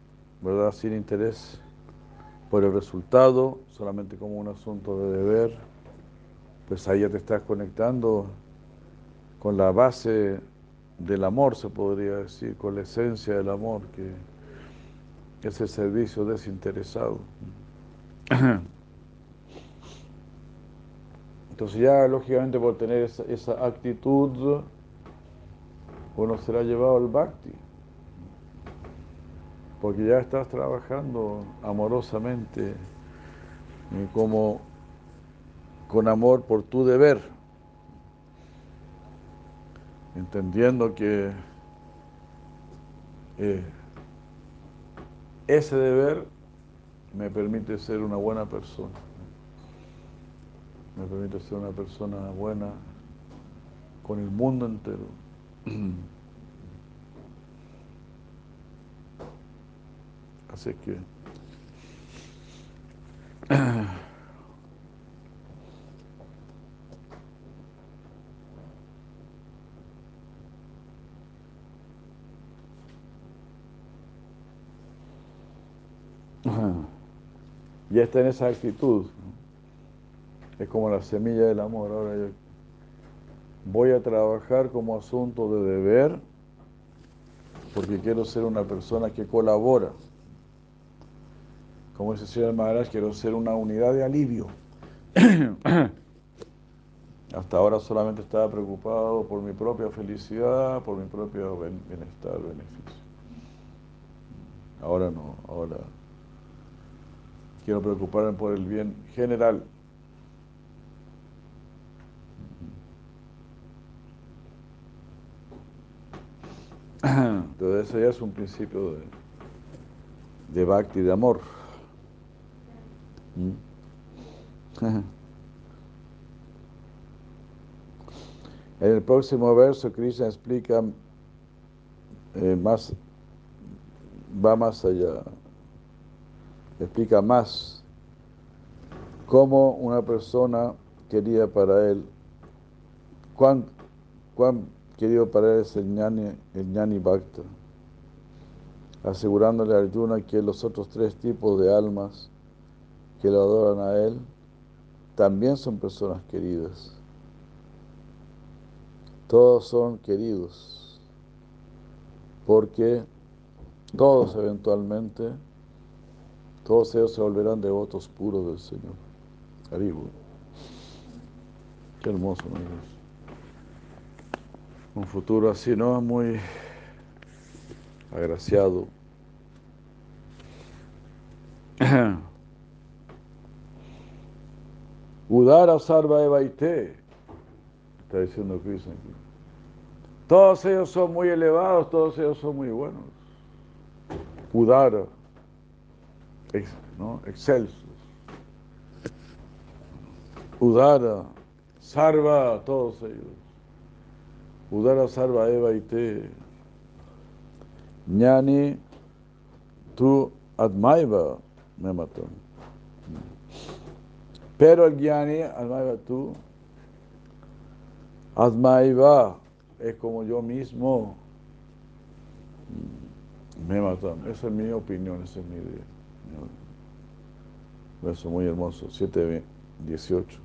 ¿verdad? Sin interés por el resultado, solamente como un asunto de deber, pues ahí ya te estás conectando con la base del amor, se podría decir, con la esencia del amor, que es el servicio desinteresado. Entonces ya, lógicamente, por tener esa, esa actitud, uno será llevado al bhakti porque ya estás trabajando amorosamente como con amor por tu deber, entendiendo que eh, ese deber me permite ser una buena persona, me permite ser una persona buena con el mundo entero. Así que... Ya está en esa actitud. Es como la semilla del amor. Ahora yo voy a trabajar como asunto de deber porque quiero ser una persona que colabora como dice señor Maharaj, quiero ser una unidad de alivio. Hasta ahora solamente estaba preocupado por mi propia felicidad, por mi propio bienestar, beneficio. Ahora no, ahora quiero preocuparme por el bien general. Entonces eso ya es un principio de, de bhakti, de amor. En el próximo verso, Krishna explica eh, más, va más allá, explica más cómo una persona quería para él, cuán, cuán querido para él es el ñani, el bhakta, asegurándole a Arjuna que los otros tres tipos de almas que lo adoran a Él, también son personas queridas. Todos son queridos, porque todos eventualmente, todos ellos se volverán devotos puros del Señor. Aribu. Qué hermoso, ¿no? Un futuro así, ¿no? Muy agraciado. Udara Sarva Evaite, está diciendo Krishna aquí. Todos ellos son muy elevados, todos ellos son muy buenos. Udara, ¿no? excelsos. Udara, Sarva, todos ellos. Udara Sarva Evaite. Ñani, tu Admaiva me mató. Pero el Gyani, Admaiva tú, Admaiva es como yo mismo. Me matan. Esa es mi opinión, esa es mi idea. Verso muy hermoso, 7, 18.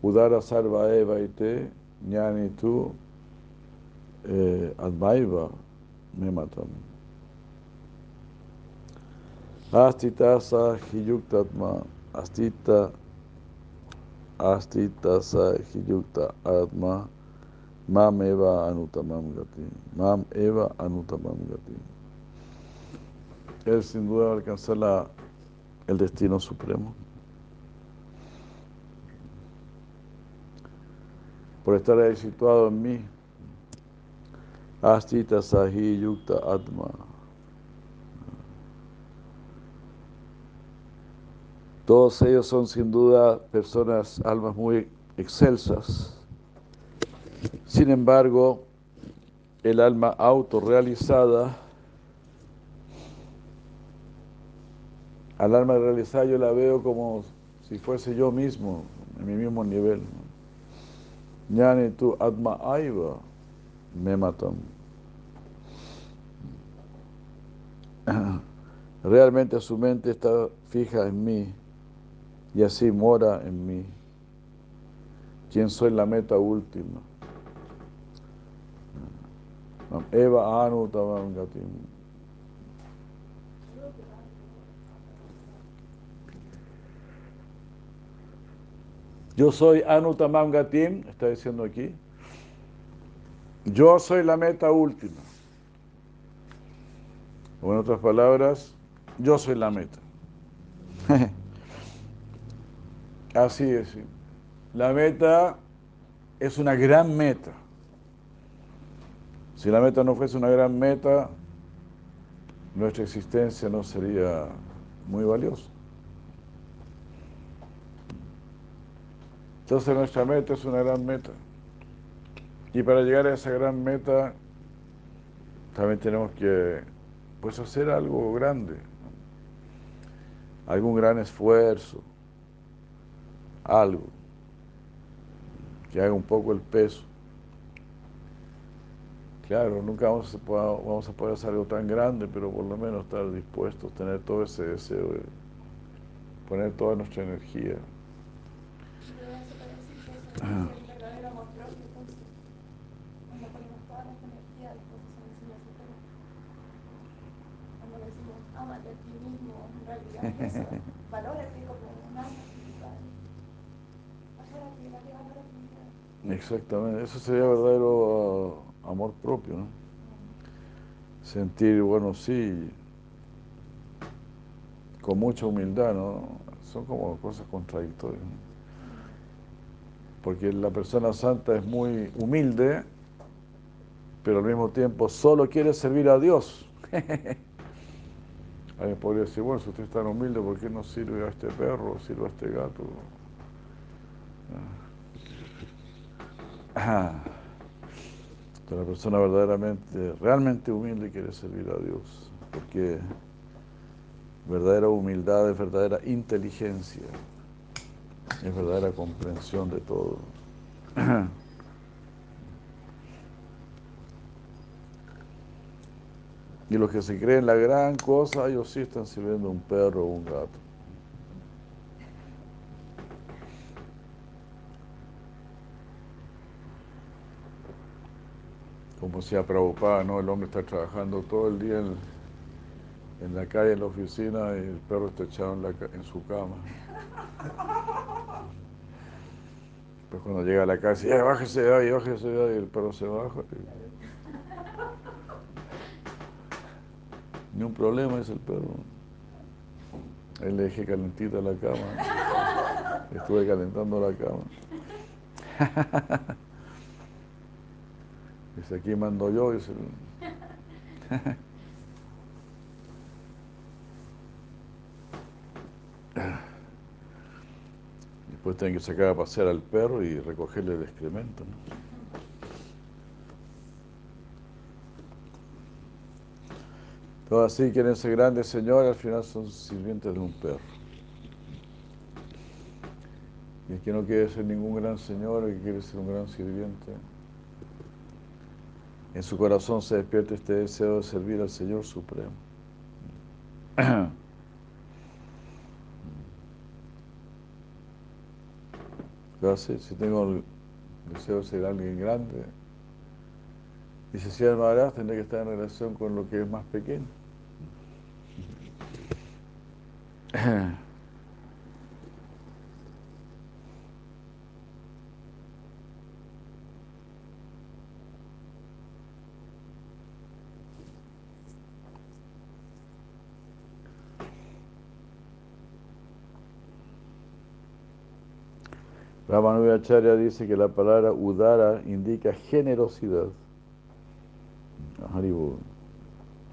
Udara sarva eva ite, ñani tu, eh, admaiva me matan. Astita sa hiyuktatma astita astita sa hiyukta atma mam eva anutamam gati. Mam eva anutamam gati. Él sin duda alcanzar la, el destino supremo. Por estar ahí situado en mí astita sahi yukta atma Todos ellos son sin duda personas, almas muy excelsas. Sin embargo, el alma autorrealizada, al alma realizada yo la veo como si fuese yo mismo, en mi mismo nivel. Tu atma aiva me. Realmente su mente está fija en mí y así mora en mí. ¿Quién soy la meta última? Eva Anu. Yo soy Anu Tamam Gatim, está diciendo aquí. Yo soy la meta última. O en otras palabras, yo soy la meta. Así es. La meta es una gran meta. Si la meta no fuese una gran meta, nuestra existencia no sería muy valiosa. Entonces nuestra meta es una gran meta. Y para llegar a esa gran meta, también tenemos que pues, hacer algo grande, algún gran esfuerzo, algo que haga un poco el peso. Claro, nunca vamos a, poder, vamos a poder hacer algo tan grande, pero por lo menos estar dispuestos, tener todo ese deseo de poner toda nuestra energía. Exactamente, eso sería verdadero ah, amor propio, ¿no? Sentir, bueno, sí, con mucha humildad, ¿no? Son como cosas contradictorias. Porque la persona santa es muy humilde, pero al mismo tiempo solo quiere servir a Dios. Alguien podría decir, bueno, si usted es tan humilde, ¿por qué no sirve a este perro, sirve a este gato? Ah. la persona verdaderamente, realmente humilde quiere servir a Dios, porque verdadera humildad es verdadera inteligencia, es verdadera comprensión de todo. Y los que se creen la gran cosa, ellos sí están sirviendo un perro o un gato. Como ha preocupado, ¿no? El hombre está trabajando todo el día en, la calle, en la oficina, y el perro está echado en, en su cama. Después cuando llega a la casa, dice, bájese de ahí, bájese de ahí, y el perro se baja. Ni un problema es el perro. Él le dejé calentita la cama. Estuve calentando la cama. Dice, aquí mando yo. Dice, Después tienen que sacar a pasear al perro y recogerle el excremento. Todos así quieren ser grandes señores, al final son sirvientes de un perro. Y el que no quiere ser ningún gran señor, el que quiere ser un gran sirviente, en su corazón se despierta este deseo de servir al Señor Supremo. Entonces, si tengo el deseo de ser alguien grande, dice si Maharaj tendría que estar en relación con lo que es más pequeño. Acharya dice que la palabra udara indica generosidad.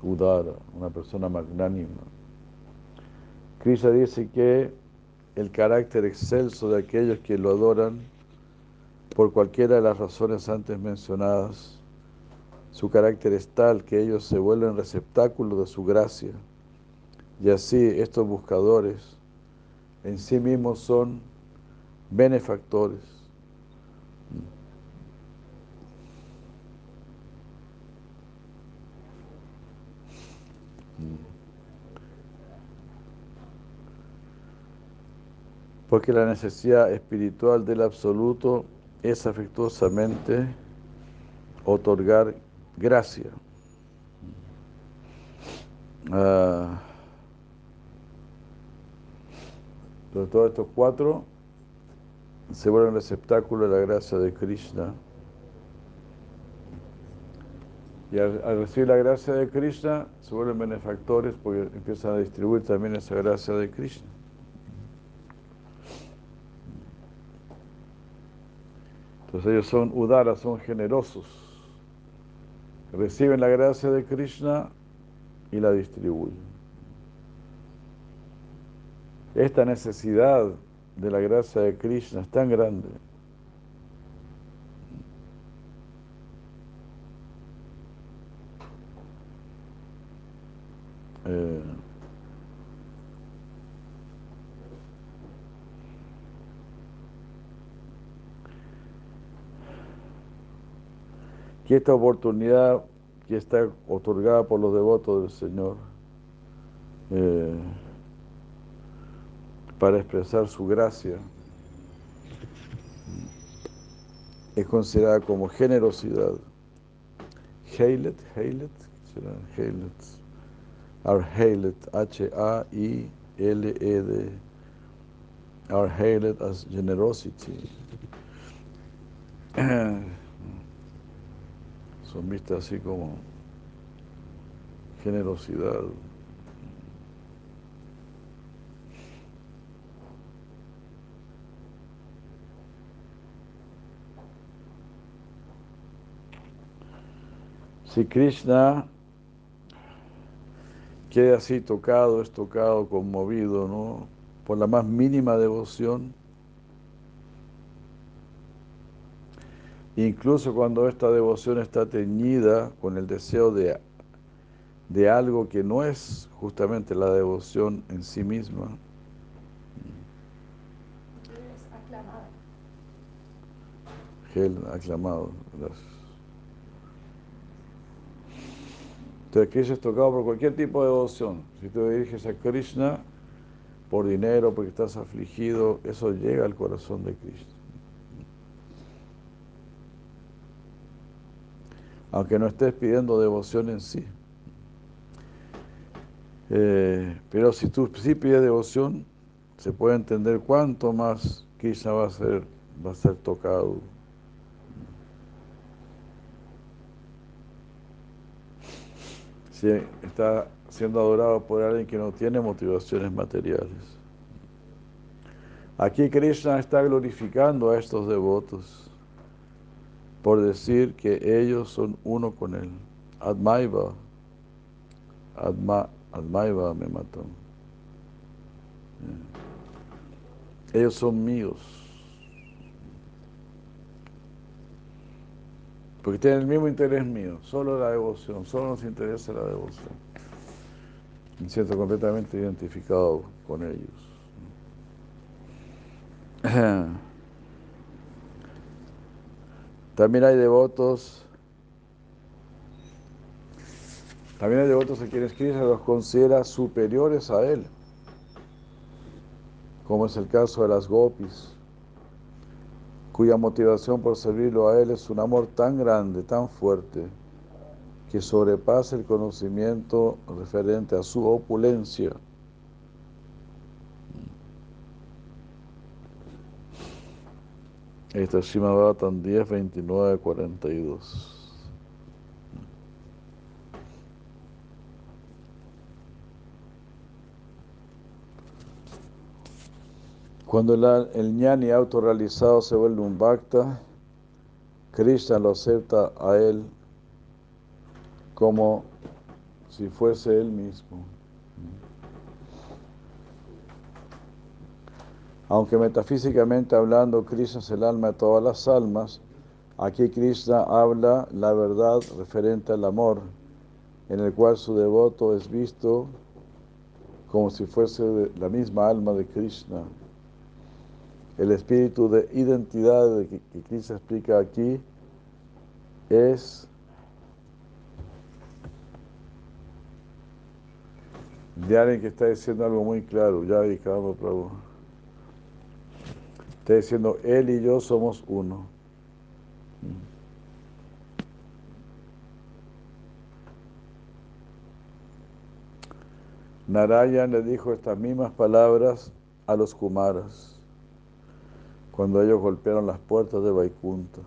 Udara, una persona magnánima. Krishna dice que el carácter excelso de aquellos que lo adoran por cualquiera de las razones antes mencionadas. Su carácter es tal que ellos se vuelven receptáculos de su gracia. Y así estos buscadores en sí mismos son benefactores. Porque la necesidad espiritual del absoluto es afectuosamente otorgar gracia. Uh, entonces todos estos cuatro se vuelven receptáculo de la gracia de Krishna. Y al, recibir la gracia de Krishna, se vuelven benefactores porque empiezan a distribuir también esa gracia de Krishna. Entonces ellos son udaras, son generosos. Reciben la gracia de Krishna y la distribuyen. Esta necesidad de la gracia de Krishna es tan grande. Eh, que esta oportunidad que está otorgada por los devotos del Señor eh, para expresar su gracia es considerada como generosidad. Heilet, Heilet, Heilet. Our Heilet, H-A-I-L-E-D. Our Heilet as generosity. Son vistas así como generosidad. Si Krishna queda así tocado, es tocado, conmovido, ¿no? Por la más mínima devoción, incluso cuando esta devoción está teñida con el deseo de, de algo que no es justamente la devoción en sí misma. aclamado. aclamado, gracias. Entonces Krishna es tocado por cualquier tipo de devoción. Si tú diriges a Krishna por dinero, porque estás afligido, eso llega al corazón de Krishna. Aunque no estés pidiendo devoción en sí. Eh, pero si tú sí pides devoción, se puede entender cuánto más Krishna va a ser, va a ser tocado. Está siendo adorado por alguien que no tiene motivaciones materiales. Aquí Krishna está glorificando a estos devotos por decir que ellos son uno con él. Admaiva, Adma, Admaiva me mató. Ellos son míos. Porque tienen el mismo interés mío, solo la devoción, solo nos interesa la devoción. Me siento completamente identificado con ellos. También hay devotos, también hay devotos a quienes Krishna los considera superiores a él, como es el caso de las gopis cuya motivación por servirlo a Él es un amor tan grande, tan fuerte, que sobrepasa el conocimiento referente a su opulencia. Esta es Shimabhatan 10, 29, 42. Cuando el, ñani autorrealizado se vuelve un bhakta, Krishna lo acepta a él como si fuese él mismo. Aunque metafísicamente hablando Krishna es el alma de todas las almas, aquí Krishna habla la verdad referente al amor, en el cual su devoto es visto como si fuese la misma alma de Krishna. El espíritu de identidad que, Krishna explica aquí es de alguien que está diciendo algo muy claro, ya dedicamos Prabhu. Está diciendo, él y yo somos uno. Narayan le dijo estas mismas palabras a los Kumaras cuando ellos golpearon las puertas de Vaikunta.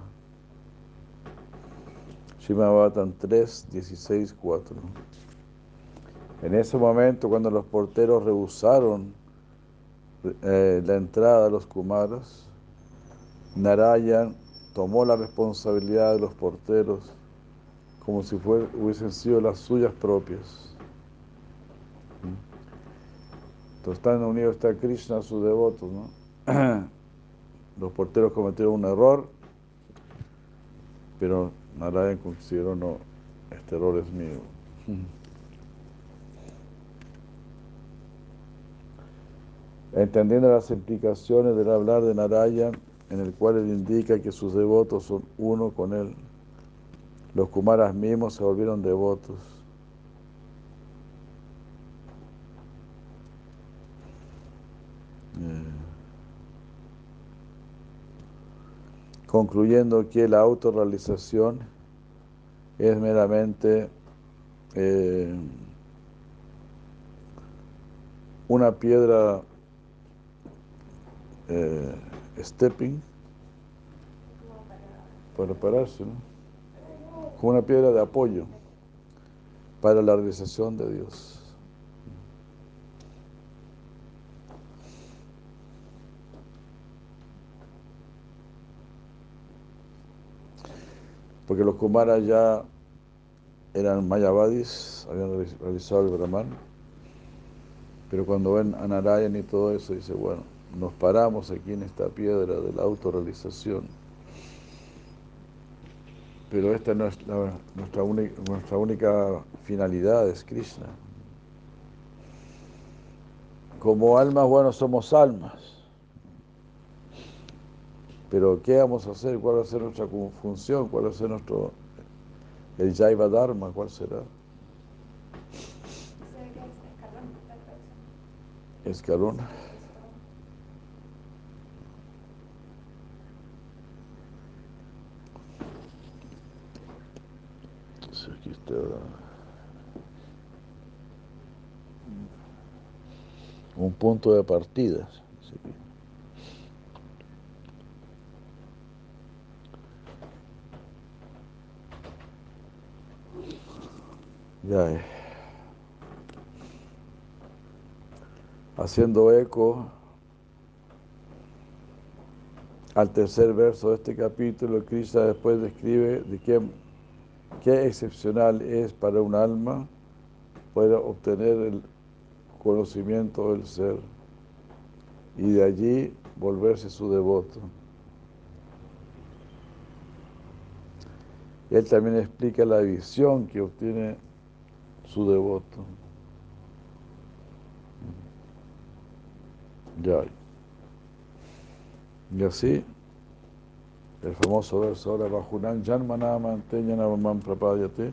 Shimabatan 3, 16, 4. En ese momento, cuando los porteros rehusaron eh, la entrada de los Kumaras, Narayan tomó la responsabilidad de los porteros como si hubiesen sido las suyas propias. Entonces están unidos, está Krishna, sus devotos, ¿no? Los porteros cometieron un error, pero Narayan consideró, no, este error es mío. Entendiendo las implicaciones del hablar de Narayan, en el cual él indica que sus devotos son uno con él, los Kumaras mismos se volvieron devotos. Eh. Concluyendo que la autorrealización es meramente eh, una piedra eh, stepping para pararse, como una piedra de apoyo para la realización de Dios. Porque los Kumaras ya eran Mayavadis, habían realizado el Brahman, pero cuando ven a y todo eso, dice, bueno, nos paramos aquí en esta piedra de la autorrealización. Pero esta no es nuestra, única, nuestra única finalidad, es Krishna. Como almas, bueno, somos almas. Pero ¿qué vamos a hacer? ¿Cuál va a ser nuestra función? ¿Cuál va a ser nuestro, el Jaiva Dharma? ¿Cuál será? Escalón. aquí está. Un punto de partida. Ya. Eh. Haciendo eco al tercer verso de este capítulo, Krishna después describe de qué, qué excepcional es para un alma poder obtener el conocimiento del ser y de allí volverse su devoto. Él también explica la visión que obtiene su devoto. Ya. Y así, el famoso verso ahora, Bajunan Janmana Manteñana Mamam Prapadyate,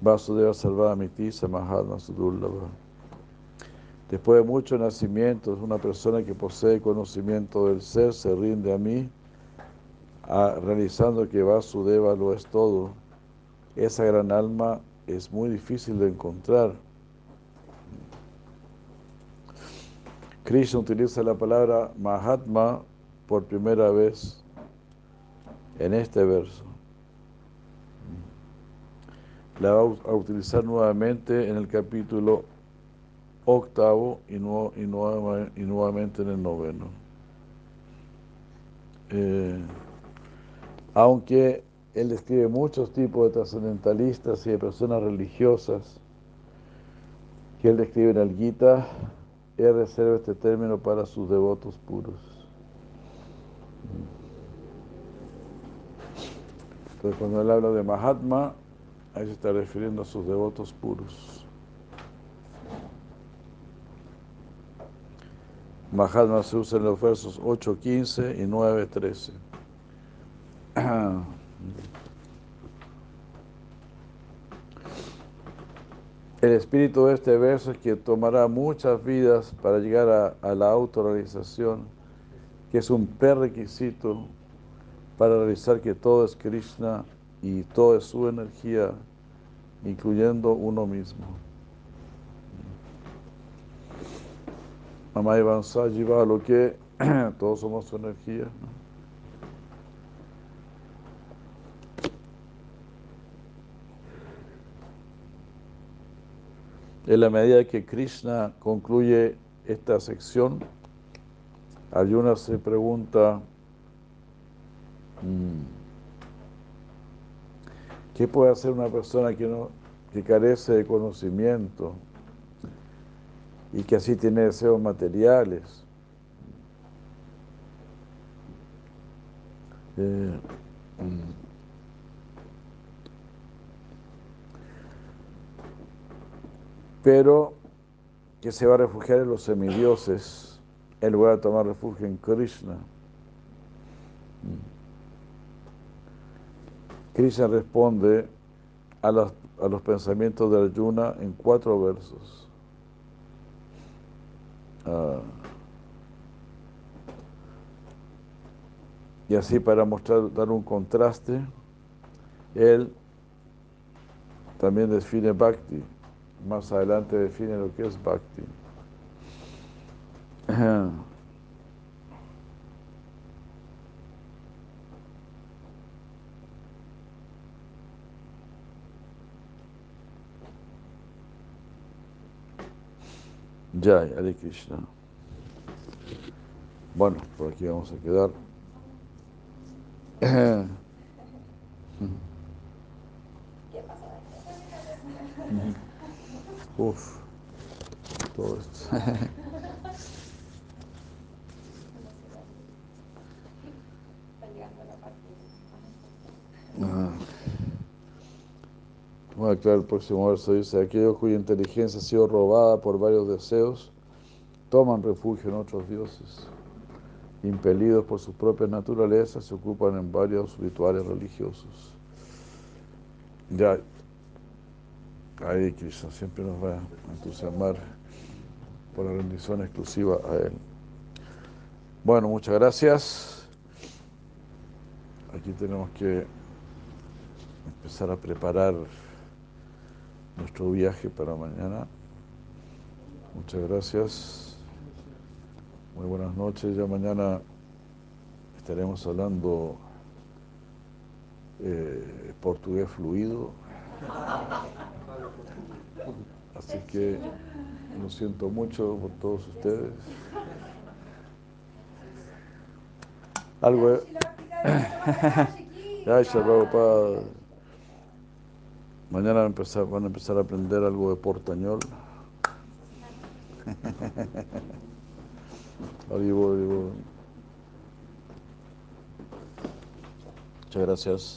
Vasudeva Salvamiti Samahadma Sudurlava. Después de muchos nacimientos, una persona que posee conocimiento del ser se rinde a mí, realizando que Vasudeva lo es todo. Esa gran alma es muy difícil de encontrar. Krishna utiliza la palabra Mahatma por primera vez en este verso. La va a utilizar nuevamente en el capítulo octavo y, nuevamente en el noveno. Eh, aunque él describe muchos tipos de trascendentalistas y de personas religiosas que él describe en el Gita Él reserva este término para sus devotos puros. Entonces cuando él habla de Mahatma, ahí se está refiriendo a sus devotos puros. Mahatma se usa en los versos 8, 15 y 9, El espíritu de este verso es que tomará muchas vidas para llegar a, la autorrealización, que es un prerequisito para realizar que todo es Krishna y todo es su energía, incluyendo uno mismo. Mamá Ivansa lleva lo que todos somos su energía. En la medida que Krishna concluye esta sección, Arjuna se pregunta, mm, ¿qué puede hacer una persona que, no, que carece de conocimiento y que así tiene deseos materiales? Eh, pero que se va a refugiar en los semidioses en lugar de tomar refugio en Krishna. Krishna responde a los, a los pensamientos de Arjuna en cuatro versos. Ah. y así para mostrar, dar un contraste, él también define Bhakti más adelante define lo que es bhakti. Jai, Hare Krishna. Bueno, por aquí vamos a quedar. ¿Qué pasó? Uf, todo esto. Ajá. Bueno, claro, el próximo verso dice, aquellos cuya inteligencia ha sido robada por varios deseos, toman refugio en otros dioses. Impelidos por sus propias naturalezas, se ocupan en varios rituales religiosos. Ya, ahí Krishna siempre nos va a entusiasmar por la bendición exclusiva a Él. Bueno, muchas gracias. Aquí tenemos que empezar a preparar nuestro viaje para mañana. Muchas gracias. Muy buenas noches. Ya mañana estaremos hablando eh, portugués fluido. Así que lo siento mucho por todos ustedes. Algo Prabhupada. Mañana van a, empezar, van a empezar a aprender algo de portañol. Arriba, arriba. Muchas gracias.